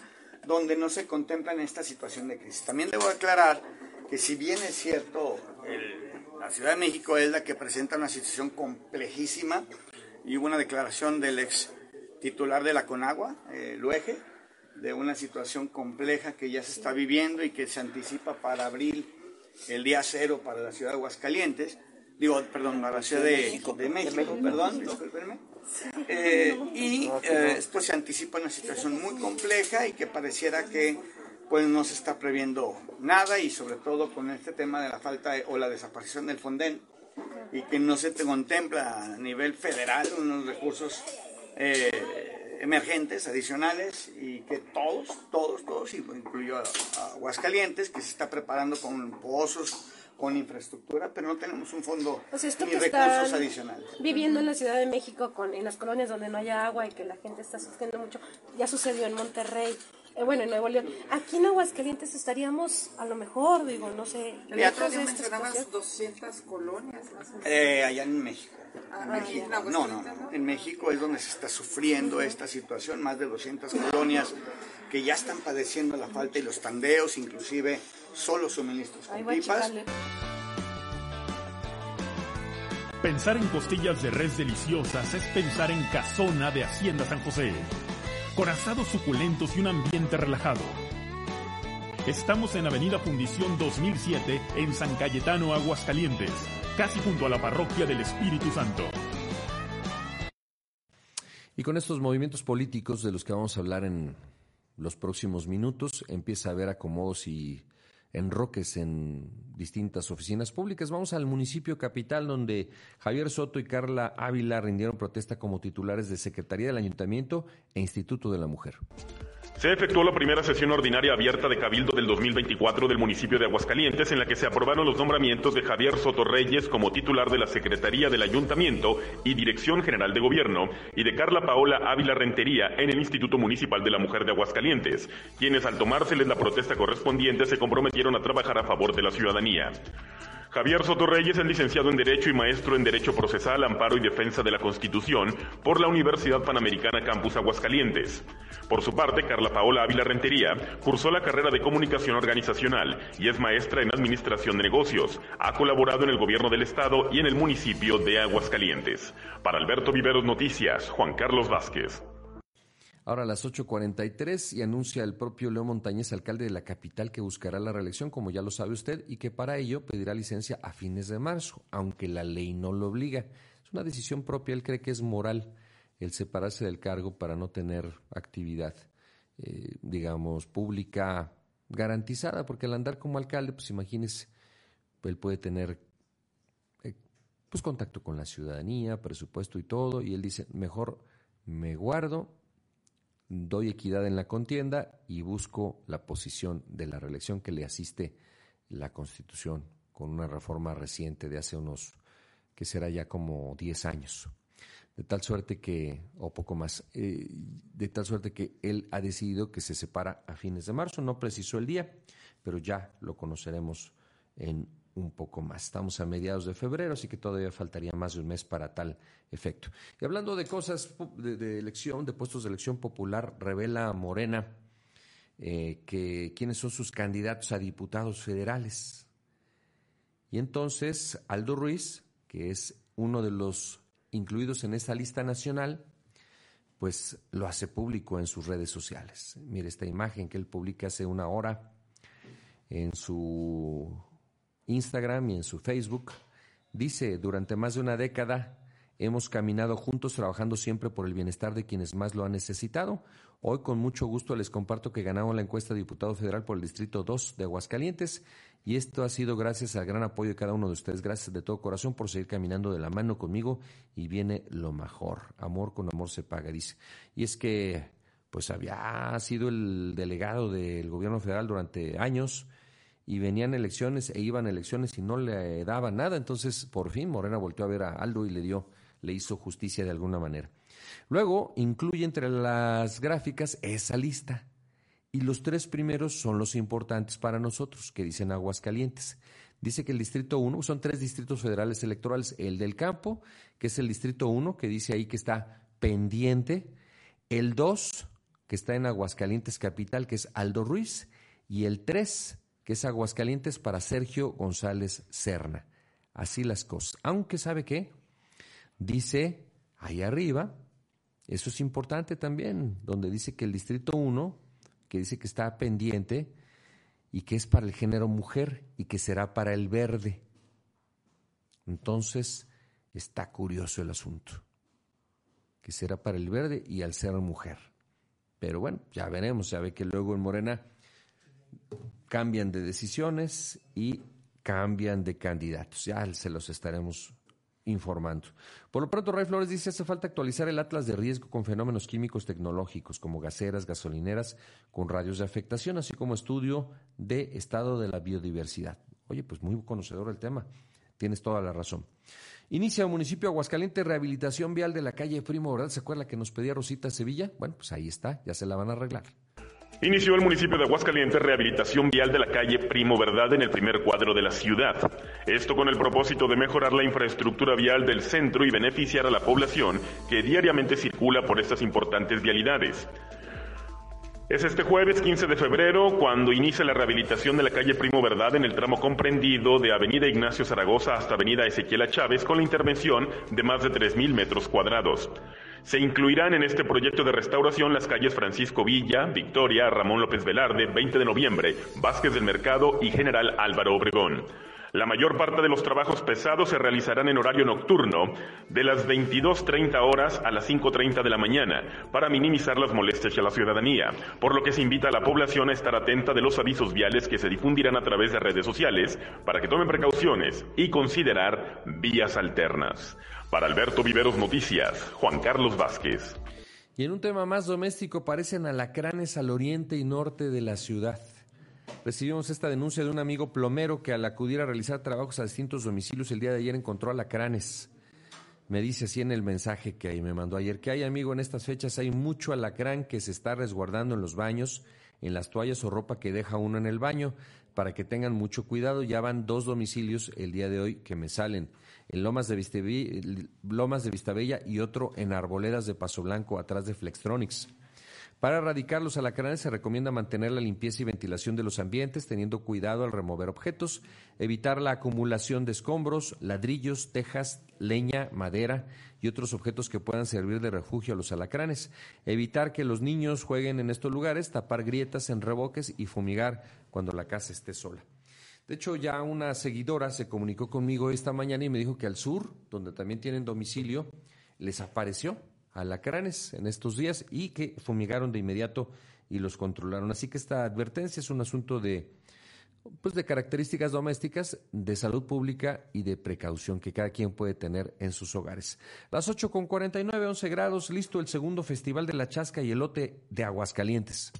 donde no se contempla en esta situación de crisis. También debo aclarar que si bien es cierto, la Ciudad de México es la que presenta una situación complejísima, y hubo una declaración del ex titular de la Conagua, eh, Luege, de una situación compleja que ya se está viviendo y que se anticipa para abril, el día cero para la ciudad de Aguascalientes, digo, perdón, para la ciudad de, de México, perdón, discúlpenme. Eh, y eh, esto se anticipa una situación muy compleja y que pareciera que pues no se está previendo nada y sobre todo con este tema de la falta o la desaparición del Fonden y que no se te contempla a nivel federal unos recursos eh, emergentes, adicionales, y que todos, todos, todos, incluyo a, Aguascalientes, que se está preparando con pozos, con infraestructura, pero no tenemos un fondo ni recursos adicionales. Viviendo en la Ciudad de México, con, en las colonias donde no haya agua y que la gente está sufriendo mucho, ya sucedió en Monterrey, eh, bueno, en Nuevo León. Aquí en Aguascalientes estaríamos, a lo mejor, digo, no sé. De mencionabas 200 colonias. Eh, allá en México. Ah, México. No, no, no. En México es donde se está sufriendo esta situación. Más de 200 colonias que ya están padeciendo la falta y los tandeos, inclusive solo suministros con pipas. Pensar en costillas de res deliciosas es pensar en Casona de Hacienda San José con asados suculentos y un ambiente relajado. Estamos en Avenida Fundición 2007 en San Cayetano, Aguascalientes, casi junto a la parroquia del Espíritu Santo. Y con estos movimientos políticos de los que vamos a hablar en los próximos minutos, empieza a haber acomodos y enroques en distintas oficinas públicas. Vamos al municipio capital donde Javier Soto y Carla Ávila rindieron protesta como titulares de Secretaría del Ayuntamiento e Instituto de la Mujer. Se efectuó la primera sesión ordinaria abierta de Cabildo del 2024 del municipio de Aguascalientes en la que se aprobaron los nombramientos de Javier Soto Reyes como titular de la Secretaría del Ayuntamiento y Dirección General de Gobierno y de Carla Paola Ávila Rentería en el Instituto Municipal de la Mujer de Aguascalientes, quienes al tomárseles la protesta correspondiente se comprometieron a trabajar a favor de la ciudadanía. Javier Soto Reyes es licenciado en Derecho y maestro en Derecho Procesal, Amparo y Defensa de la Constitución por la Universidad Panamericana Campus Aguascalientes. Por su parte, Carla Paola Ávila Rentería cursó la carrera de Comunicación Organizacional y es maestra en Administración de Negocios. Ha colaborado en el Gobierno del Estado y en el municipio de Aguascalientes. Para Alberto Viveros Noticias, Juan Carlos Vázquez. Ahora a las 8.43 y anuncia el propio Leo Montañez, alcalde de la capital, que buscará la reelección, como ya lo sabe usted, y que para ello pedirá licencia a fines de marzo, aunque la ley no lo obliga. Es una decisión propia, él cree que es moral el separarse del cargo para no tener actividad, eh, digamos, pública garantizada, porque al andar como alcalde, pues imagínese, él puede tener eh, pues contacto con la ciudadanía, presupuesto y todo, y él dice, mejor me guardo doy equidad en la contienda y busco la posición de la reelección que le asiste la Constitución con una reforma reciente de hace unos, que será ya como 10 años. De tal suerte que, o poco más, eh, de tal suerte que él ha decidido que se separa a fines de marzo, no precisó el día, pero ya lo conoceremos en un poco más. Estamos a mediados de febrero, así que todavía faltaría más de un mes para tal efecto. Y hablando de cosas de, elección, de puestos de elección popular, revela Morena eh, que quiénes son sus candidatos a diputados federales. Y entonces Aldo Ruiz, que es uno de los incluidos en esta lista nacional, pues lo hace público en sus redes sociales. Mire esta imagen que él publica hace una hora en su Instagram y en su Facebook. Dice, durante más de una década hemos caminado juntos trabajando siempre por el bienestar de quienes más lo han necesitado. Hoy con mucho gusto les comparto que ganamos la encuesta de diputado federal por el Distrito 2 de Aguascalientes y esto ha sido gracias al gran apoyo de cada uno de ustedes. Gracias de todo corazón por seguir caminando de la mano conmigo y viene lo mejor. Amor con amor se paga, dice. Y es que pues había sido el delegado del gobierno federal durante años y venían elecciones e iban elecciones y no le daban nada. Entonces, por fin, Morena volvió a ver a Aldo y le dio, le hizo justicia de alguna manera. Luego, incluye entre las gráficas esa lista. Y los tres primeros son los importantes para nosotros, que dicen Aguascalientes. Dice que el Distrito 1, son tres distritos federales electorales, el del campo, que es el Distrito 1, que dice ahí que está pendiente. El 2, que está en Aguascalientes Capital, que es Aldo Ruiz. Y el 3, que es Aguascalientes para Sergio González Serna. Así las cosas. Aunque sabe qué, dice ahí arriba, eso es importante también, donde dice que el Distrito 1, que dice que está pendiente y que es para el género mujer y que será para el verde. Entonces, está curioso el asunto, que será para el verde y al ser mujer. Pero bueno, ya veremos, ya ve que luego en Morena cambian de decisiones y cambian de candidatos. Ya se los estaremos informando. Por lo pronto, Ray Flores dice, hace falta actualizar el atlas de riesgo con fenómenos químicos tecnológicos como gaseras, gasolineras con radios de afectación, así como estudio de estado de la biodiversidad. Oye, pues muy conocedor del tema. Tienes toda la razón. Inicia el municipio de Aguascalientes rehabilitación vial de la calle Primo, ¿verdad? ¿Se acuerda que nos pedía Rosita Sevilla? Bueno, pues ahí está, ya se la van a arreglar. Inició el municipio de Aguascalientes rehabilitación vial de la calle Primo Verdad en el primer cuadro de la ciudad. Esto con el propósito de mejorar la infraestructura vial del centro y beneficiar a la población que diariamente circula por estas importantes vialidades. Es este jueves 15 de febrero cuando inicia la rehabilitación de la calle Primo Verdad en el tramo comprendido de Avenida Ignacio Zaragoza hasta Avenida Ezequiel Chávez con la intervención de más de 3.000 metros cuadrados. Se incluirán en este proyecto de restauración las calles Francisco Villa, Victoria, Ramón López Velarde, 20 de noviembre, Vázquez del Mercado y General Álvaro Obregón. La mayor parte de los trabajos pesados se realizarán en horario nocturno, de las 22.30 horas a las 5.30 de la mañana, para minimizar las molestias a la ciudadanía, por lo que se invita a la población a estar atenta de los avisos viales que se difundirán a través de redes sociales, para que tomen precauciones y considerar vías alternas. Para Alberto Viveros Noticias, Juan Carlos Vázquez. Y en un tema más doméstico, parecen alacranes al oriente y norte de la ciudad. Recibimos esta denuncia de un amigo plomero que al acudir a realizar trabajos a distintos domicilios el día de ayer encontró alacranes. Me dice así en el mensaje que ahí me mandó ayer, que hay amigo en estas fechas, hay mucho alacrán que se está resguardando en los baños, en las toallas o ropa que deja uno en el baño, para que tengan mucho cuidado. Ya van dos domicilios el día de hoy que me salen, en Lomas de, Vistabella, y otro en Arboledas de Paso Blanco, atrás de Flextronics. Para erradicar los alacranes se recomienda mantener la limpieza y ventilación de los ambientes, teniendo cuidado al remover objetos, evitar la acumulación de escombros, ladrillos, tejas, leña, madera y otros objetos que puedan servir de refugio a los alacranes, evitar que los niños jueguen en estos lugares, tapar grietas en revoques y fumigar cuando la casa esté sola. De hecho, ya una seguidora se comunicó conmigo esta mañana y me dijo que al sur, donde también tienen domicilio, les apareció alacranes en estos días y que fumigaron de inmediato y los controlaron. Así que esta advertencia es un asunto de pues de características domésticas, de salud pública y de precaución que cada quien puede tener en sus hogares. Las 8 con 49, 11 grados, listo el segundo Festival de la Chasca y Elote de Aguascalientes.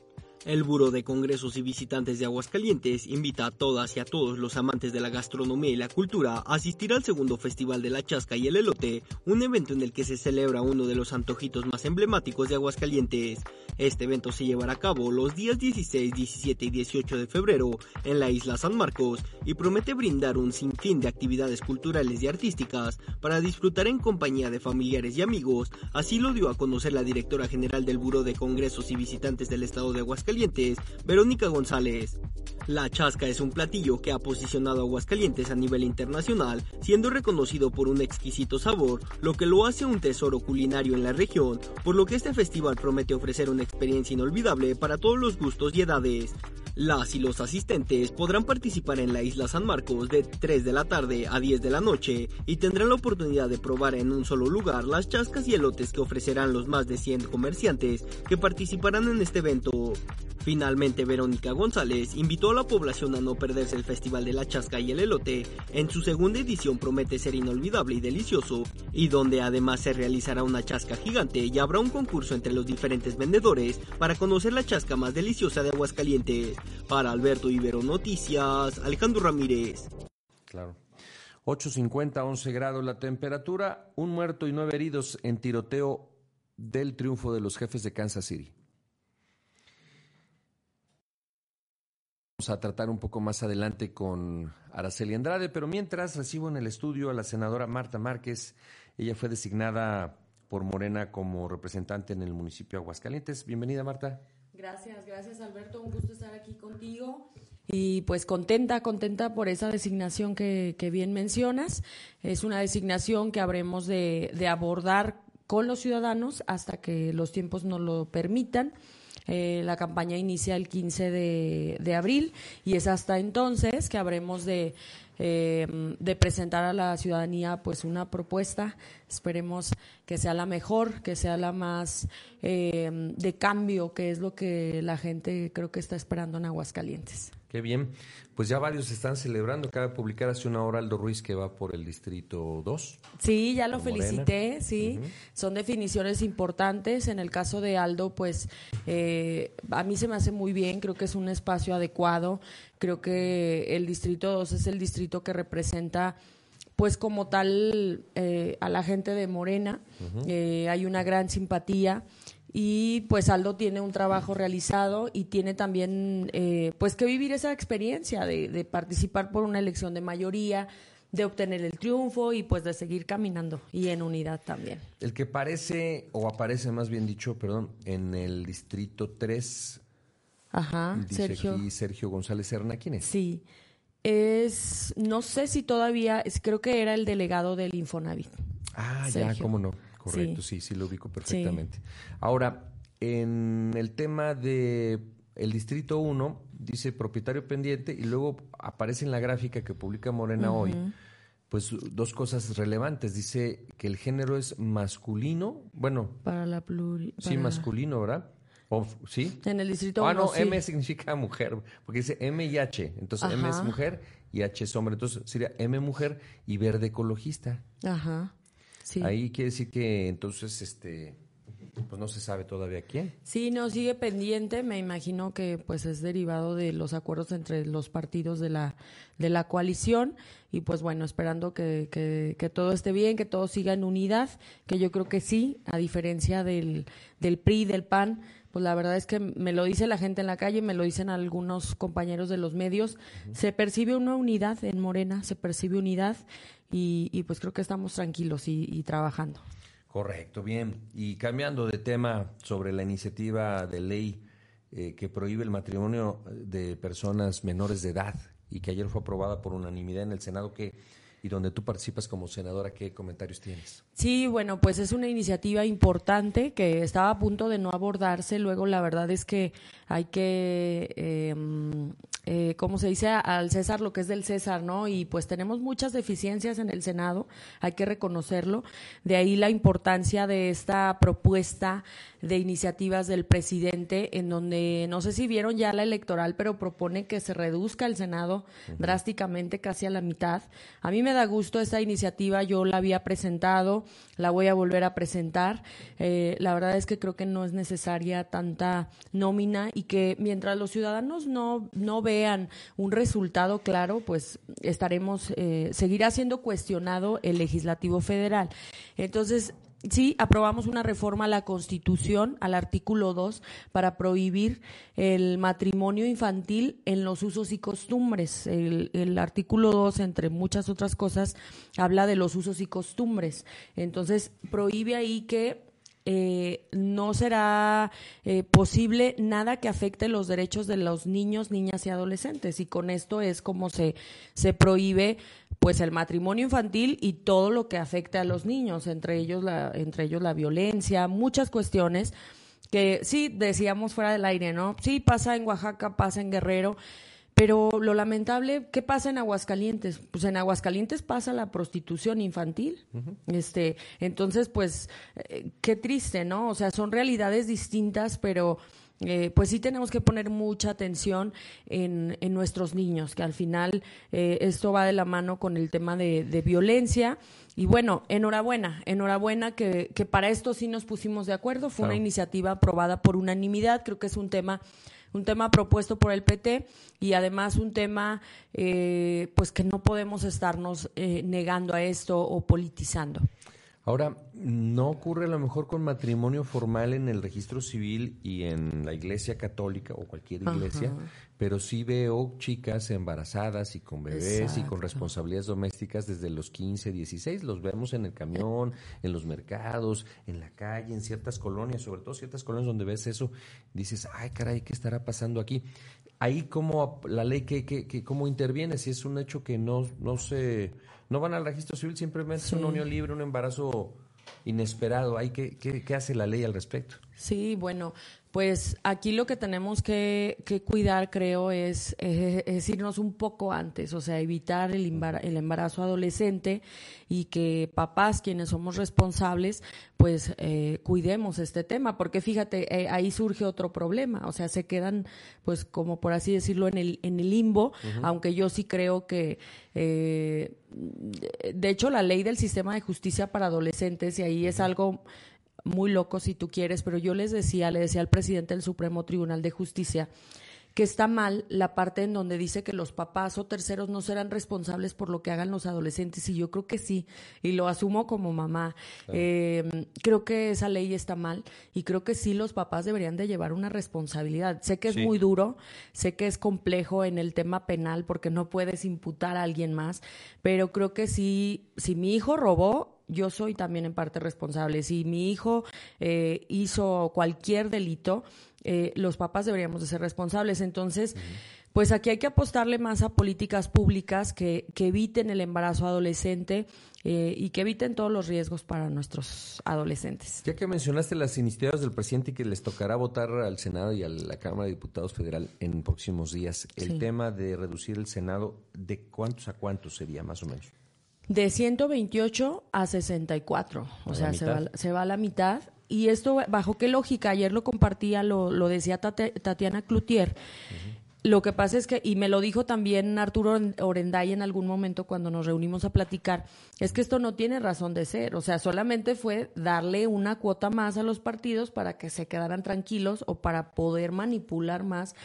El Buró de Congresos y Visitantes de Aguascalientes invita a todas y a todos los amantes de la gastronomía y la cultura a asistir al segundo Festival de la Chasca y el Elote, un evento en el que se celebra uno de los antojitos más emblemáticos de Aguascalientes. Este evento se llevará a cabo los días 16, 17 y 18 de febrero en la isla San Marcos y promete brindar un sinfín de actividades culturales y artísticas para disfrutar en compañía de familiares y amigos, así lo dio a conocer la directora general del Buró de Congresos y Visitantes del Estado de Aguascalientes Verónica González. La chasca es un platillo que ha posicionado a Aguascalientes a nivel internacional, siendo reconocido por un exquisito sabor, lo que lo hace un tesoro culinario en la región, por lo que este festival promete ofrecer experiencia inolvidable para todos los gustos y edades. Las y los asistentes podrán participar en la isla San Marcos de 3 de la tarde a 10 de la noche y tendrán la oportunidad de probar en un solo lugar las chascas y elotes que ofrecerán los más de 100 comerciantes que participarán en este evento. Finalmente, Verónica González invitó a la población a no perderse el Festival de la Chasca y el Elote. En su segunda edición promete ser inolvidable y delicioso, y donde además se realizará una chasca gigante y habrá un concurso entre los diferentes vendedores para conocer la chasca más deliciosa de Aguascalientes. Para Alberto Ibero Noticias, Alejandro Ramírez. Claro. 8.50, 11 grados la temperatura, un muerto y nueve heridos en tiroteo del triunfo de los jefes de Kansas City. Vamos a tratar un poco más adelante con Araceli Andrade, pero mientras recibo en el estudio a la senadora Marta Márquez. Ella fue designada por Morena como representante en el municipio de Aguascalientes. Bienvenida, Marta. Gracias, gracias Alberto, un gusto estar aquí contigo y pues contenta, contenta por esa designación que, bien mencionas. Es una designación que habremos de, de abordar con los ciudadanos hasta que los tiempos nos lo permitan. Eh, la campaña inicia el 15 de, de, abril y es hasta entonces que habremos de, eh, de presentar a la ciudadanía pues una propuesta. Esperemos que sea la mejor, que sea la más eh, de cambio, que es lo que la gente creo que está esperando en Aguascalientes. Qué bien. Pues ya varios están celebrando. Acaba de publicar hace una hora Aldo Ruiz que va por el distrito 2. Sí, ya lo felicité, sí. Son definiciones importantes. En el caso de Aldo, pues eh, a mí se me hace muy bien. Creo que es un espacio adecuado. Creo que el distrito 2 es el distrito que representa pues como tal eh, a la gente de Morena. Eh, hay una gran simpatía y pues Aldo tiene un trabajo realizado y tiene también eh, pues que vivir esa experiencia de, participar por una elección de mayoría, de obtener el triunfo y pues de seguir caminando y en unidad también. El que parece, o aparece más bien dicho, perdón, en el distrito 3, Ajá, dice Sergio. Aquí Sergio González Serna, ¿quién es? Sí, es, no sé si todavía, creo que era el delegado del Infonavit. Ah, ya, cómo no. Correcto, sí, sí, lo ubico perfectamente. Ahora, en el tema de el distrito 1, dice propietario pendiente y luego aparece en la gráfica que publica Morena hoy, pues dos cosas relevantes. Dice que el género es masculino, bueno. Para la pluri. Sí, masculino, ¿verdad? ¿Sí? En el distrito Ah, no, M significa mujer, porque dice M y H. Entonces M es mujer y H es hombre. Entonces sería M mujer y verde ecologista. Ajá. Ahí quiere decir que entonces, este, pues no se sabe todavía quién. Sí, no, sigue pendiente. Me imagino que pues es derivado de los acuerdos entre los partidos de la, de la coalición. Y pues bueno, esperando que, que, todo esté bien, que todo siga en unidad, que yo creo que sí, a diferencia del, del PRI, del PAN, pues la verdad es que me lo dice la gente en la calle, me lo dicen algunos compañeros de los medios, se percibe una unidad en Morena, se percibe unidad y, pues creo que estamos tranquilos y, trabajando. Correcto, bien. Y cambiando de tema sobre la iniciativa de ley eh, que prohíbe el matrimonio de personas menores de edad y que ayer fue aprobada por unanimidad en el Senado, que y donde tú participas como senadora, ¿qué comentarios tienes? Sí, bueno, pues es una iniciativa importante que estaba a punto de no abordarse. Luego, la verdad es que hay que, eh, eh, ¿cómo se dice? Al César lo que es del César, ¿no? Y pues tenemos muchas deficiencias en el Senado, hay que reconocerlo. De ahí la importancia de esta propuesta de iniciativas del presidente, en donde no sé si vieron ya la electoral, pero propone que se reduzca el Senado drásticamente, casi a la mitad. A mí me da gusto esta iniciativa, yo la había presentado, la voy a volver a presentar. Eh, la verdad es que creo que no es necesaria tanta nómina y que mientras los ciudadanos no, no vean un resultado claro, pues estaremos, eh, seguirá siendo cuestionado el legislativo federal. Entonces, Sí, aprobamos una reforma a la Constitución, al artículo 2, para prohibir el matrimonio infantil en los usos y costumbres. El, el, artículo 2, entre muchas otras cosas, habla de los usos y costumbres. Entonces, prohíbe ahí que eh, no será eh, posible nada que afecte los derechos de los niños, niñas y adolescentes. Y con esto es como se, se prohíbe pues el matrimonio infantil y todo lo que afecte a los niños, entre ellos la, entre ellos la violencia, muchas cuestiones que sí decíamos fuera del aire, ¿no? Sí pasa en Oaxaca, pasa en Guerrero, pero lo lamentable, ¿qué pasa en Aguascalientes? Pues en Aguascalientes pasa la prostitución infantil. Este, entonces, pues, eh, qué triste, ¿no? O sea, son realidades distintas, pero eh, pues sí tenemos que poner mucha atención en, en nuestros niños, que al final eh, esto va de la mano con el tema de, de violencia. Y bueno, enhorabuena, enhorabuena que, que, para esto sí nos pusimos de acuerdo. Fue una iniciativa aprobada por unanimidad. Creo que es un tema un tema propuesto por el PT y además un tema eh, pues que no podemos estarnos eh, negando a esto o politizando. Ahora, No ocurre a lo mejor con matrimonio formal en el registro civil y en la iglesia católica o cualquier iglesia, pero sí veo chicas embarazadas y con bebés y con responsabilidades domésticas desde los 15, 16. Los vemos en el camión, en los mercados, en la calle, en ciertas colonias, sobre todo ciertas colonias donde ves eso, dices, ay caray, ¿qué estará pasando aquí? Ahí cómo la ley, que, que, cómo interviene, si es un hecho que no, no se, no van al registro civil, simplemente es una unión libre, un embarazo inesperado. ¿Hay que, qué, hace la ley al respecto? Sí, bueno, pues aquí lo que tenemos que, cuidar, creo, es, es, irnos un poco antes, o sea, evitar el, el embarazo adolescente y que papás, quienes somos responsables, pues eh, cuidemos este tema, porque fíjate, eh, ahí surge otro problema, o sea, se quedan, pues como por así decirlo, en el, en el limbo, aunque yo sí creo que, eh, de hecho, la ley del sistema de justicia para adolescentes, y ahí es algo muy loco si tú quieres, pero yo les decía, le decía al presidente del Supremo Tribunal de Justicia, que está mal la parte en donde dice que los papás o terceros no serán responsables por lo que hagan los adolescentes y yo creo que sí y lo asumo como mamá. Em, creo que esa ley está mal y creo que sí los papás deberían de llevar una responsabilidad. Sé que es muy duro sé que es complejo en el tema penal porque no puedes imputar a alguien más pero creo que sí si mi hijo robó yo soy también en parte responsable. Si mi hijo eh, hizo cualquier delito, eh, los papás deberíamos de ser responsables. Entonces, pues aquí hay que apostarle más a políticas públicas que, eviten el embarazo adolescente eh, y que eviten todos los riesgos para nuestros adolescentes. Ya que mencionaste las iniciativas del presidente y que les tocará votar al Senado y a la Cámara de Diputados Federal en próximos días, el tema de reducir el Senado, ¿de cuántos a cuántos sería más o menos? De 128 a 64, o sea, se va, se va, a la mitad. ¿Y esto bajo qué lógica? Ayer lo compartía, lo, lo decía Tatiana Cloutier. Lo que pasa es que, y me lo dijo también Arturo Orenday en algún momento cuando nos reunimos a platicar, es que esto no tiene razón de ser. O sea, solamente fue darle una cuota más a los partidos para que se quedaran tranquilos o para poder manipular más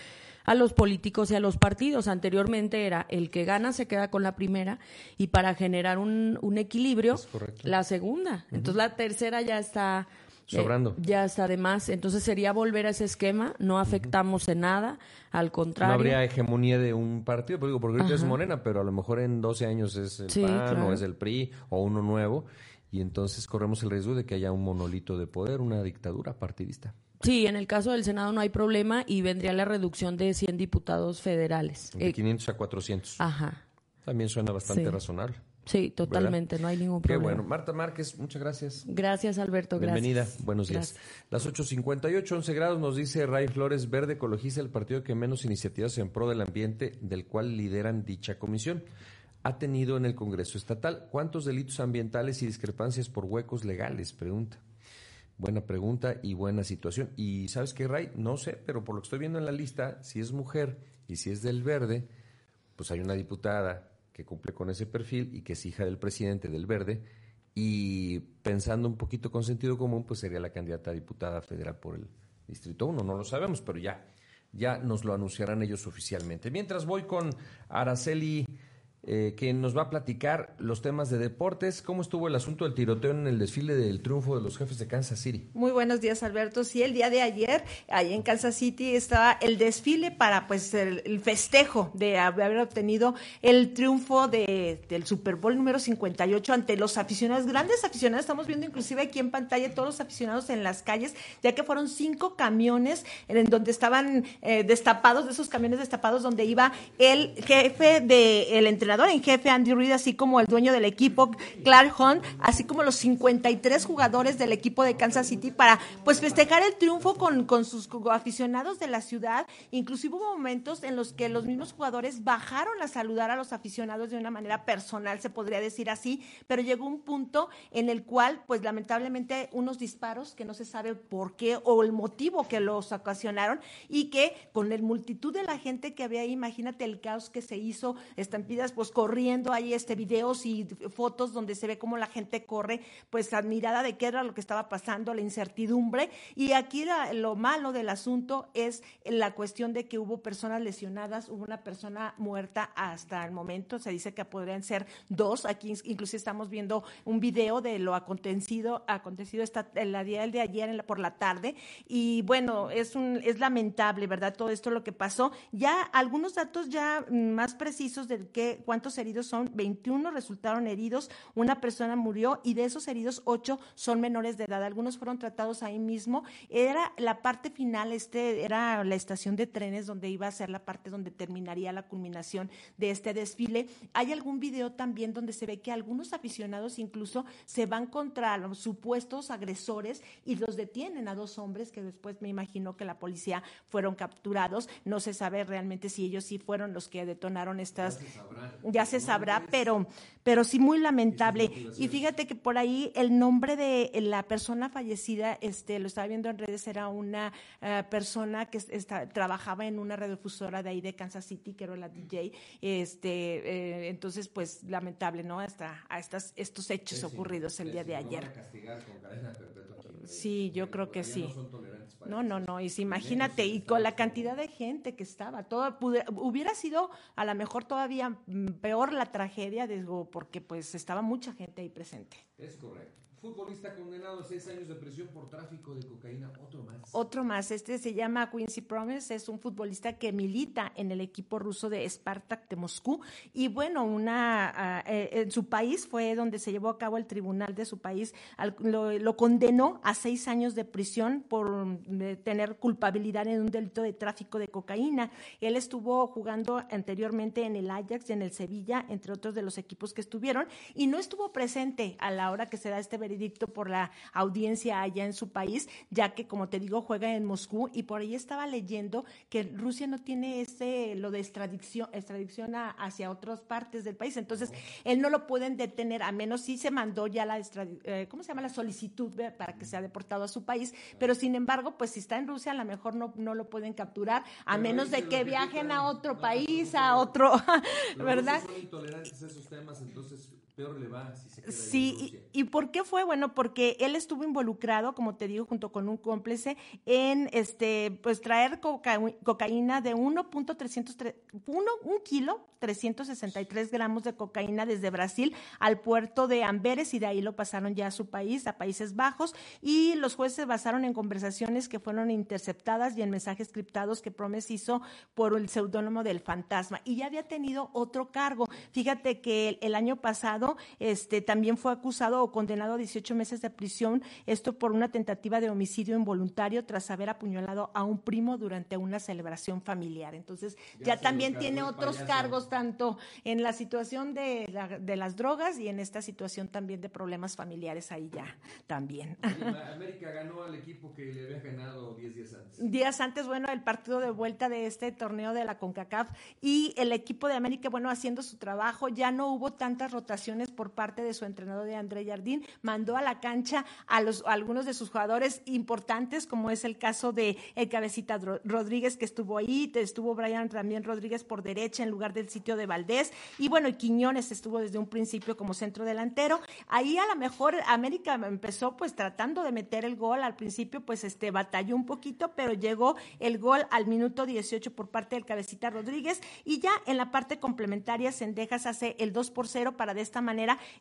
a los políticos y a los partidos. Anteriormente era el que gana se queda con la primera y para generar un, un equilibrio, la segunda. Entonces la tercera ya está... Eh, Sobrando. ya está de más. Entonces sería volver a ese esquema, no afectamos en nada, al contrario. No habría hegemonía de un partido, porque, porque ahorita es Morena, pero a lo mejor en 12 años es el PAN o es el PRI o uno nuevo, y entonces corremos el riesgo de que haya un monolito de poder, una dictadura partidista. Sí, en el caso del Senado no hay problema y vendría la reducción de 100 diputados federales. De 500 a 400. Ajá. También suena bastante razonable. Sí, totalmente, no hay ningún problema. Qué bueno. Marta Márquez, muchas gracias. Gracias, Alberto, gracias. Bienvenida, buenos días. Las 8.58, 11 grados, nos dice Ray Flores Verde, ecologiza el partido que menos iniciativas en pro del ambiente, del cual lideran dicha comisión. Ha tenido en el Congreso Estatal. ¿Cuántos delitos ambientales y discrepancias por huecos legales? Pregunta. Buena pregunta y buena situación. Y sabes qué, Ray, no sé, pero por lo que estoy viendo en la lista, si es mujer y si es del verde, pues hay una diputada que cumple con ese perfil y que es hija del presidente del verde. Y pensando un poquito con sentido común, pues sería la candidata a diputada federal por el Distrito 1. No lo sabemos, pero ya, ya nos lo anunciarán ellos oficialmente. Mientras voy con Araceli eh, que nos va a platicar los temas de deportes. ¿Cómo estuvo el asunto del tiroteo en el desfile del triunfo de los jefes de Kansas City? Muy buenos días, Alberto. Sí, el día de ayer, ahí en Kansas City, estaba el desfile para pues el, festejo de haber obtenido el triunfo de, del Super Bowl número 58 ante los aficionados, grandes aficionados. Estamos viendo inclusive aquí en pantalla todos los aficionados en las calles, ya que fueron cinco camiones en donde estaban eh, destapados, de esos camiones destapados, donde iba el jefe del entrenador en jefe Andy Reid, así como el dueño del equipo Clark Hunt, así como los 53 jugadores del equipo de Kansas City para pues festejar el triunfo con, con sus aficionados de la ciudad. Inclusive hubo momentos en los que los mismos jugadores bajaron a saludar a los aficionados de una manera personal, se podría decir así, pero llegó un punto en el cual pues lamentablemente unos disparos que no se sabe por qué o el motivo que los ocasionaron y que con el multitud de la gente que había ahí, imagínate el caos que se hizo, estampidas pues corriendo, hay este videos y fotos donde se ve cómo la gente corre, pues admirada de qué era lo que estaba pasando, la incertidumbre. Y aquí lo malo del asunto es la cuestión de que hubo personas lesionadas, hubo una persona muerta hasta el momento, se dice que podrían ser dos, aquí incluso estamos viendo un video de lo acontecido, acontecido esta, el día de ayer en la, por la tarde, y bueno, es, un, es lamentable, ¿verdad? Todo esto lo que pasó. Ya algunos datos ya más precisos de que, cuántos heridos son, 21 resultaron heridos, una persona murió y de esos heridos, 8 son menores de edad. Algunos fueron tratados ahí mismo. Era la parte final, este era la estación de trenes donde iba a ser la parte donde terminaría la culminación de este desfile. Hay algún video también donde se ve que algunos aficionados incluso se van contra los supuestos agresores y los detienen a dos hombres que después me imagino que la policía fueron capturados. No se sabe realmente si ellos sí fueron los que detonaron estas. Ya se sabrá, pero, pero sí muy lamentable. Y fíjate que por ahí el nombre de la persona fallecida, este, lo estaba viendo en redes, era una eh, persona que trabajaba en una radiodifusora de ahí de Kansas City, que era la DJ. Este, eh, entonces, pues lamentable, ¿no? Hasta a estas, estos hechos ocurridos el día de ayer. Sí, yo creo que sí. No, no, no. Y imagínate, y con la cantidad de gente que estaba, todo hubiera sido a lo mejor todavía mm, peor la tragedia, digo, porque pues estaba mucha gente ahí presente. Es correcto. Futbolista condenado a seis años de prisión por tráfico de cocaína, otro más. Otro más, este se llama Quincy Promise, es un futbolista que milita en el equipo ruso de Spartak de Moscú. Y bueno, una eh, en su país fue donde se llevó a cabo el tribunal de su país, lo, condenó a seis años de prisión por tener culpabilidad en un delito de tráfico de cocaína. Él estuvo jugando anteriormente en el Ajax y en el Sevilla, entre otros de los equipos que estuvieron, y no estuvo presente a la hora que se da este veredicto por la audiencia allá en su país, ya que, como te digo, juega en Moscú y por ahí estaba leyendo que Rusia no tiene ese, lo de extradición, extradición hacia otras partes del país. Entonces, él no lo pueden detener, a menos si se mandó ya la, eh, ¿cómo se llama? La solicitud para que sea deportado a su país, pero sin embargo, pues si está en Rusia, a lo mejor no, no lo pueden capturar, a menos de que viajen a otro país, a otro, ¿verdad? Son intolerantes a esos temas, entonces peor le va si se queda Sí, y, por qué fue? Bueno, porque él estuvo involucrado, como te digo, junto con un cómplice, en este, pues traer cocaína de 1.303, 1, un kilo, 363 gramos de cocaína desde Brasil al puerto de Amberes y de ahí lo pasaron ya a su país, a Países Bajos, y los jueces se basaron en conversaciones que fueron interceptadas y en mensajes criptados que Promes hizo por el seudónimo del fantasma. Y ya había tenido otro cargo. Fíjate que el año pasado este, también fue acusado o condenado a 18 meses de prisión, esto por una tentativa de homicidio involuntario tras haber apuñalado a un primo durante una celebración familiar. Entonces, ya, también tiene otros cargos, tanto en la situación de, de las drogas y en esta situación también de problemas familiares ahí ya también. América ganó al equipo que le había ganado 10 días antes. Días antes, bueno, el partido de vuelta de este torneo de la CONCACAF y el equipo de América, bueno, haciendo su trabajo, ya no hubo tantas rotaciones por parte de su entrenador de André Jardín, mandó a la cancha a, los, algunos de sus jugadores importantes, como es el caso de el cabecita Rodríguez que estuvo ahí, estuvo Brian también Rodríguez por derecha en lugar del sitio de Valdés, y bueno, y Quiñones estuvo desde un principio como centro delantero. Ahí a lo mejor América empezó pues tratando de meter el gol, al principio pues este batalló un poquito, pero llegó el gol al minuto 18 por parte del cabecita Rodríguez y ya en la parte complementaria Sendejas hace el 2 por 0 para de esta manera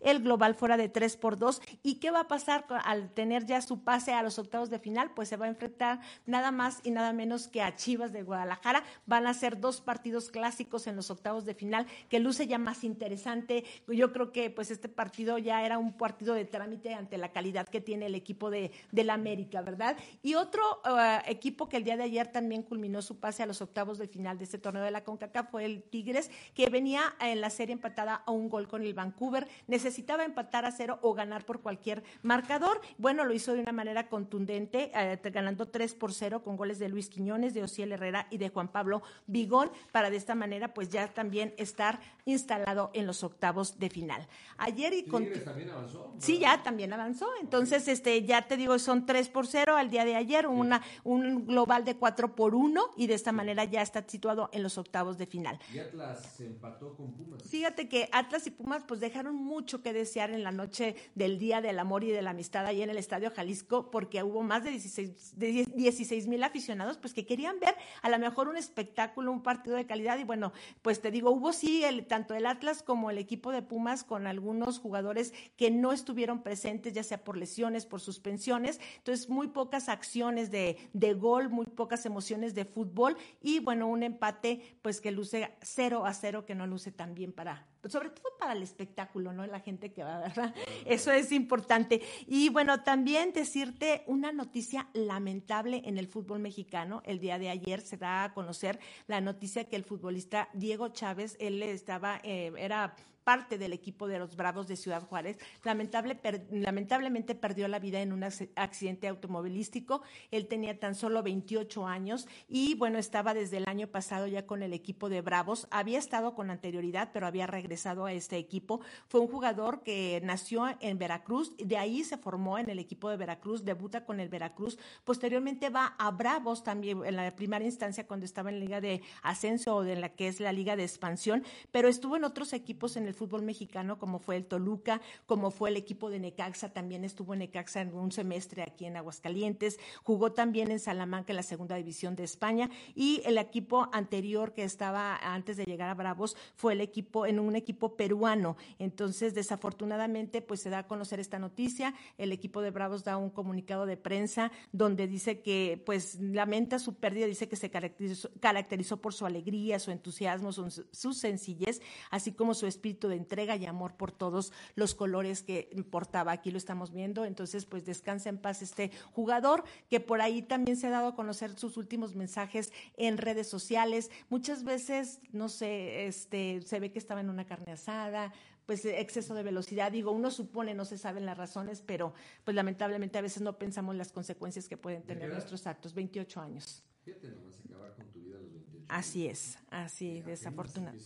el global fuera de 3 por 2. ¿Y qué va a pasar al tener ya su pase a los octavos de final? Pues se va a enfrentar nada más y nada menos que a Chivas de Guadalajara. Van a ser dos partidos clásicos en los octavos de final que luce ya más interesante. Yo creo que pues este partido ya era un partido de trámite ante la calidad que tiene el equipo de, la América, ¿verdad? Y otro uh, equipo que el día de ayer también culminó su pase a los octavos de final de este torneo de la CONCACAF fue el Tigres, que venía en la serie empatada a un gol con el Vancouver Vancouver necesitaba empatar a cero o ganar por cualquier marcador. Bueno, lo hizo de una manera contundente, eh, ganando 3 por 0 con goles de Luis Quiñones, de Ociel Herrera y de Juan Pablo Vigón, para de esta manera pues ya también estar instalado en los octavos de final. Ayer y con... también avanzó? Sí, ya también avanzó. Entonces, este, ya te digo, son 3 por 0 al día de ayer, una, un global de 4 por 1 y de esta manera ya está situado en los octavos de final. Y Atlas se empató con Pumas. Fíjate que Atlas y Pumas pues dejaron mucho que desear en la noche del Día del Amor y de la Amistad ahí en el Estadio Jalisco porque hubo más de 16 mil aficionados pues que querían ver a lo mejor un espectáculo, un partido de calidad. Y bueno, pues te digo, hubo sí el, tanto el Atlas como el equipo de Pumas con algunos jugadores que no estuvieron presentes ya sea por lesiones, por suspensiones, entonces muy pocas acciones de, gol, muy pocas emociones de fútbol. Y bueno, un empate pues que luce 0 a 0 que no luce tan bien para sobre todo para el espectáculo, ¿no? La gente que va, ¿verdad? Eso es importante. Y bueno, también decirte una noticia lamentable en el fútbol mexicano. El día de ayer se da a conocer la noticia que el futbolista Diego Chávez, él estaba, eh, era parte del equipo de los Bravos de Ciudad Juárez. Lamentable, lamentablemente perdió la vida en un accidente automovilístico. Él tenía tan solo 28 años y bueno, estaba desde el año pasado ya con el equipo de Bravos. Había estado con anterioridad, pero había regresado a este equipo. Fue un jugador que nació en Veracruz, de ahí se formó en el equipo de Veracruz, debuta con el Veracruz. Posteriormente va a Bravos también en la primera instancia cuando estaba en la Liga de Ascenso o en la que es la Liga de Expansión, pero estuvo en otros equipos en el fútbol mexicano, como fue el Toluca, como fue el equipo de Necaxa, también estuvo en Necaxa en un semestre aquí en Aguascalientes, jugó también en Salamanca en la segunda división de España y el equipo anterior que estaba antes de llegar a Bravos fue el equipo en un equipo peruano. Entonces, desafortunadamente, pues se da a conocer esta noticia. El equipo de Bravos da un comunicado de prensa donde dice que, pues, lamenta su pérdida, dice que se caracterizó, por su alegría, su entusiasmo, su, su sencillez, así como su espíritu de entrega y amor por todos los colores que portaba. Aquí lo estamos viendo. Entonces, pues descansa en paz este jugador que por ahí también se ha dado a conocer sus últimos mensajes en redes sociales. Muchas veces, no sé, este, se ve que estaba en una carne asada, pues exceso de velocidad. Digo, uno supone, no se saben las razones, pero pues lamentablemente a veces no pensamos las consecuencias que pueden tener nuestros actos. 28 años. Fíjate nomás acabar con tu vida a los 28 Así es, así, desafortunado.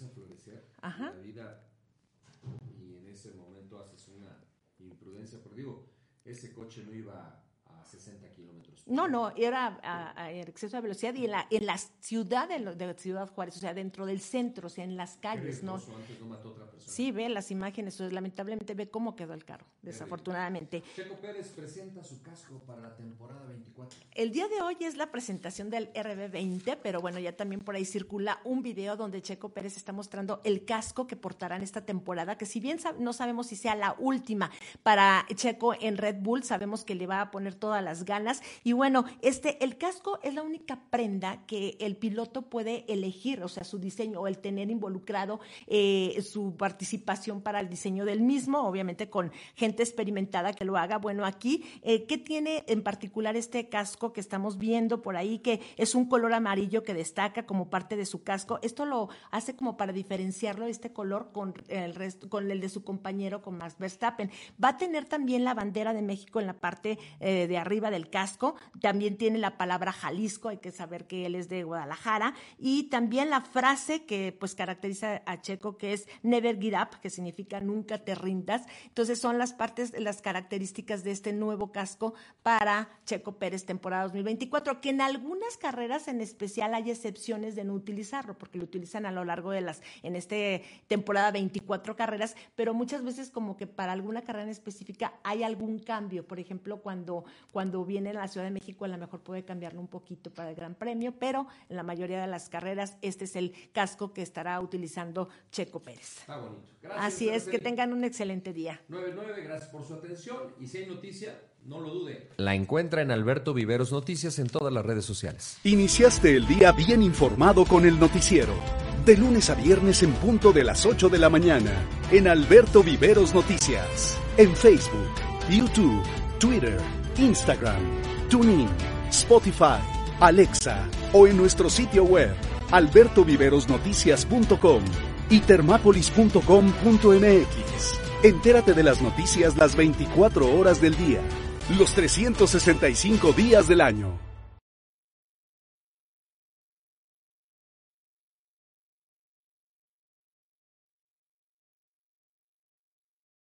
Ajá. La vida porque digo, ese coche no iba a 60 kilómetros. No, no, era a, exceso de velocidad y en la, en la ciudad de, Ciudad Juárez, o sea, dentro del centro, o sea, en las calles, ¿no? Antes no mató otra persona. Sí, ve las imágenes, lamentablemente ve cómo quedó el carro, desafortunadamente. Checo Pérez presenta su casco para la temporada 24. El día de hoy es la presentación del RB20, pero bueno, ya también por ahí circula un video donde Checo Pérez está mostrando el casco que portará en esta temporada, que si bien no sabemos si sea la última para Checo en Red Bull, sabemos que le va a poner todas las ganas y bueno, este, el casco es la única prenda que el piloto puede elegir, o sea, su diseño o el tener involucrado eh, su participación para el diseño del mismo, obviamente con gente experimentada que lo haga. Bueno, aquí, eh, ¿qué tiene en particular este casco que estamos viendo por ahí, que es un color amarillo que destaca como parte de su casco? Esto lo hace como para diferenciarlo este color con el de su compañero, con Max Verstappen. Va a tener también la bandera de México en la parte eh, de arriba del casco. También tiene la palabra Jalisco, hay que saber que él es de Guadalajara. Y también la frase que pues caracteriza a Checo, que es Never Give Up, que significa nunca te rindas. Entonces son las partes, las características de este nuevo casco para Checo Pérez temporada 2024, que en algunas carreras en especial hay excepciones de no utilizarlo, porque lo utilizan a lo largo de las, en este temporada 24 carreras, pero muchas veces como que para alguna carrera en específica hay algún cambio. Por ejemplo, cuando, cuando viene a la Ciudad de México, a lo mejor puede cambiarlo un poquito para el Gran Premio, pero en la mayoría de las carreras este es el casco que estará utilizando Checo Pérez. Está bonito. Gracias, Así es, que tengan un excelente día. 99, gracias por su atención y si hay noticia, no lo dude. La encuentra en Alberto Viveros Noticias en todas las redes sociales. Iniciaste el día bien informado con el noticiero. De lunes a viernes en punto de las 8 de la mañana en Alberto Viveros Noticias. En Facebook, YouTube, Twitter, Instagram, TuneIn, Spotify, Alexa o en nuestro sitio web albertoviverosnoticias.com y termápolis.com.mx. Entérate de las noticias las 24 horas del día, los 365 días del año.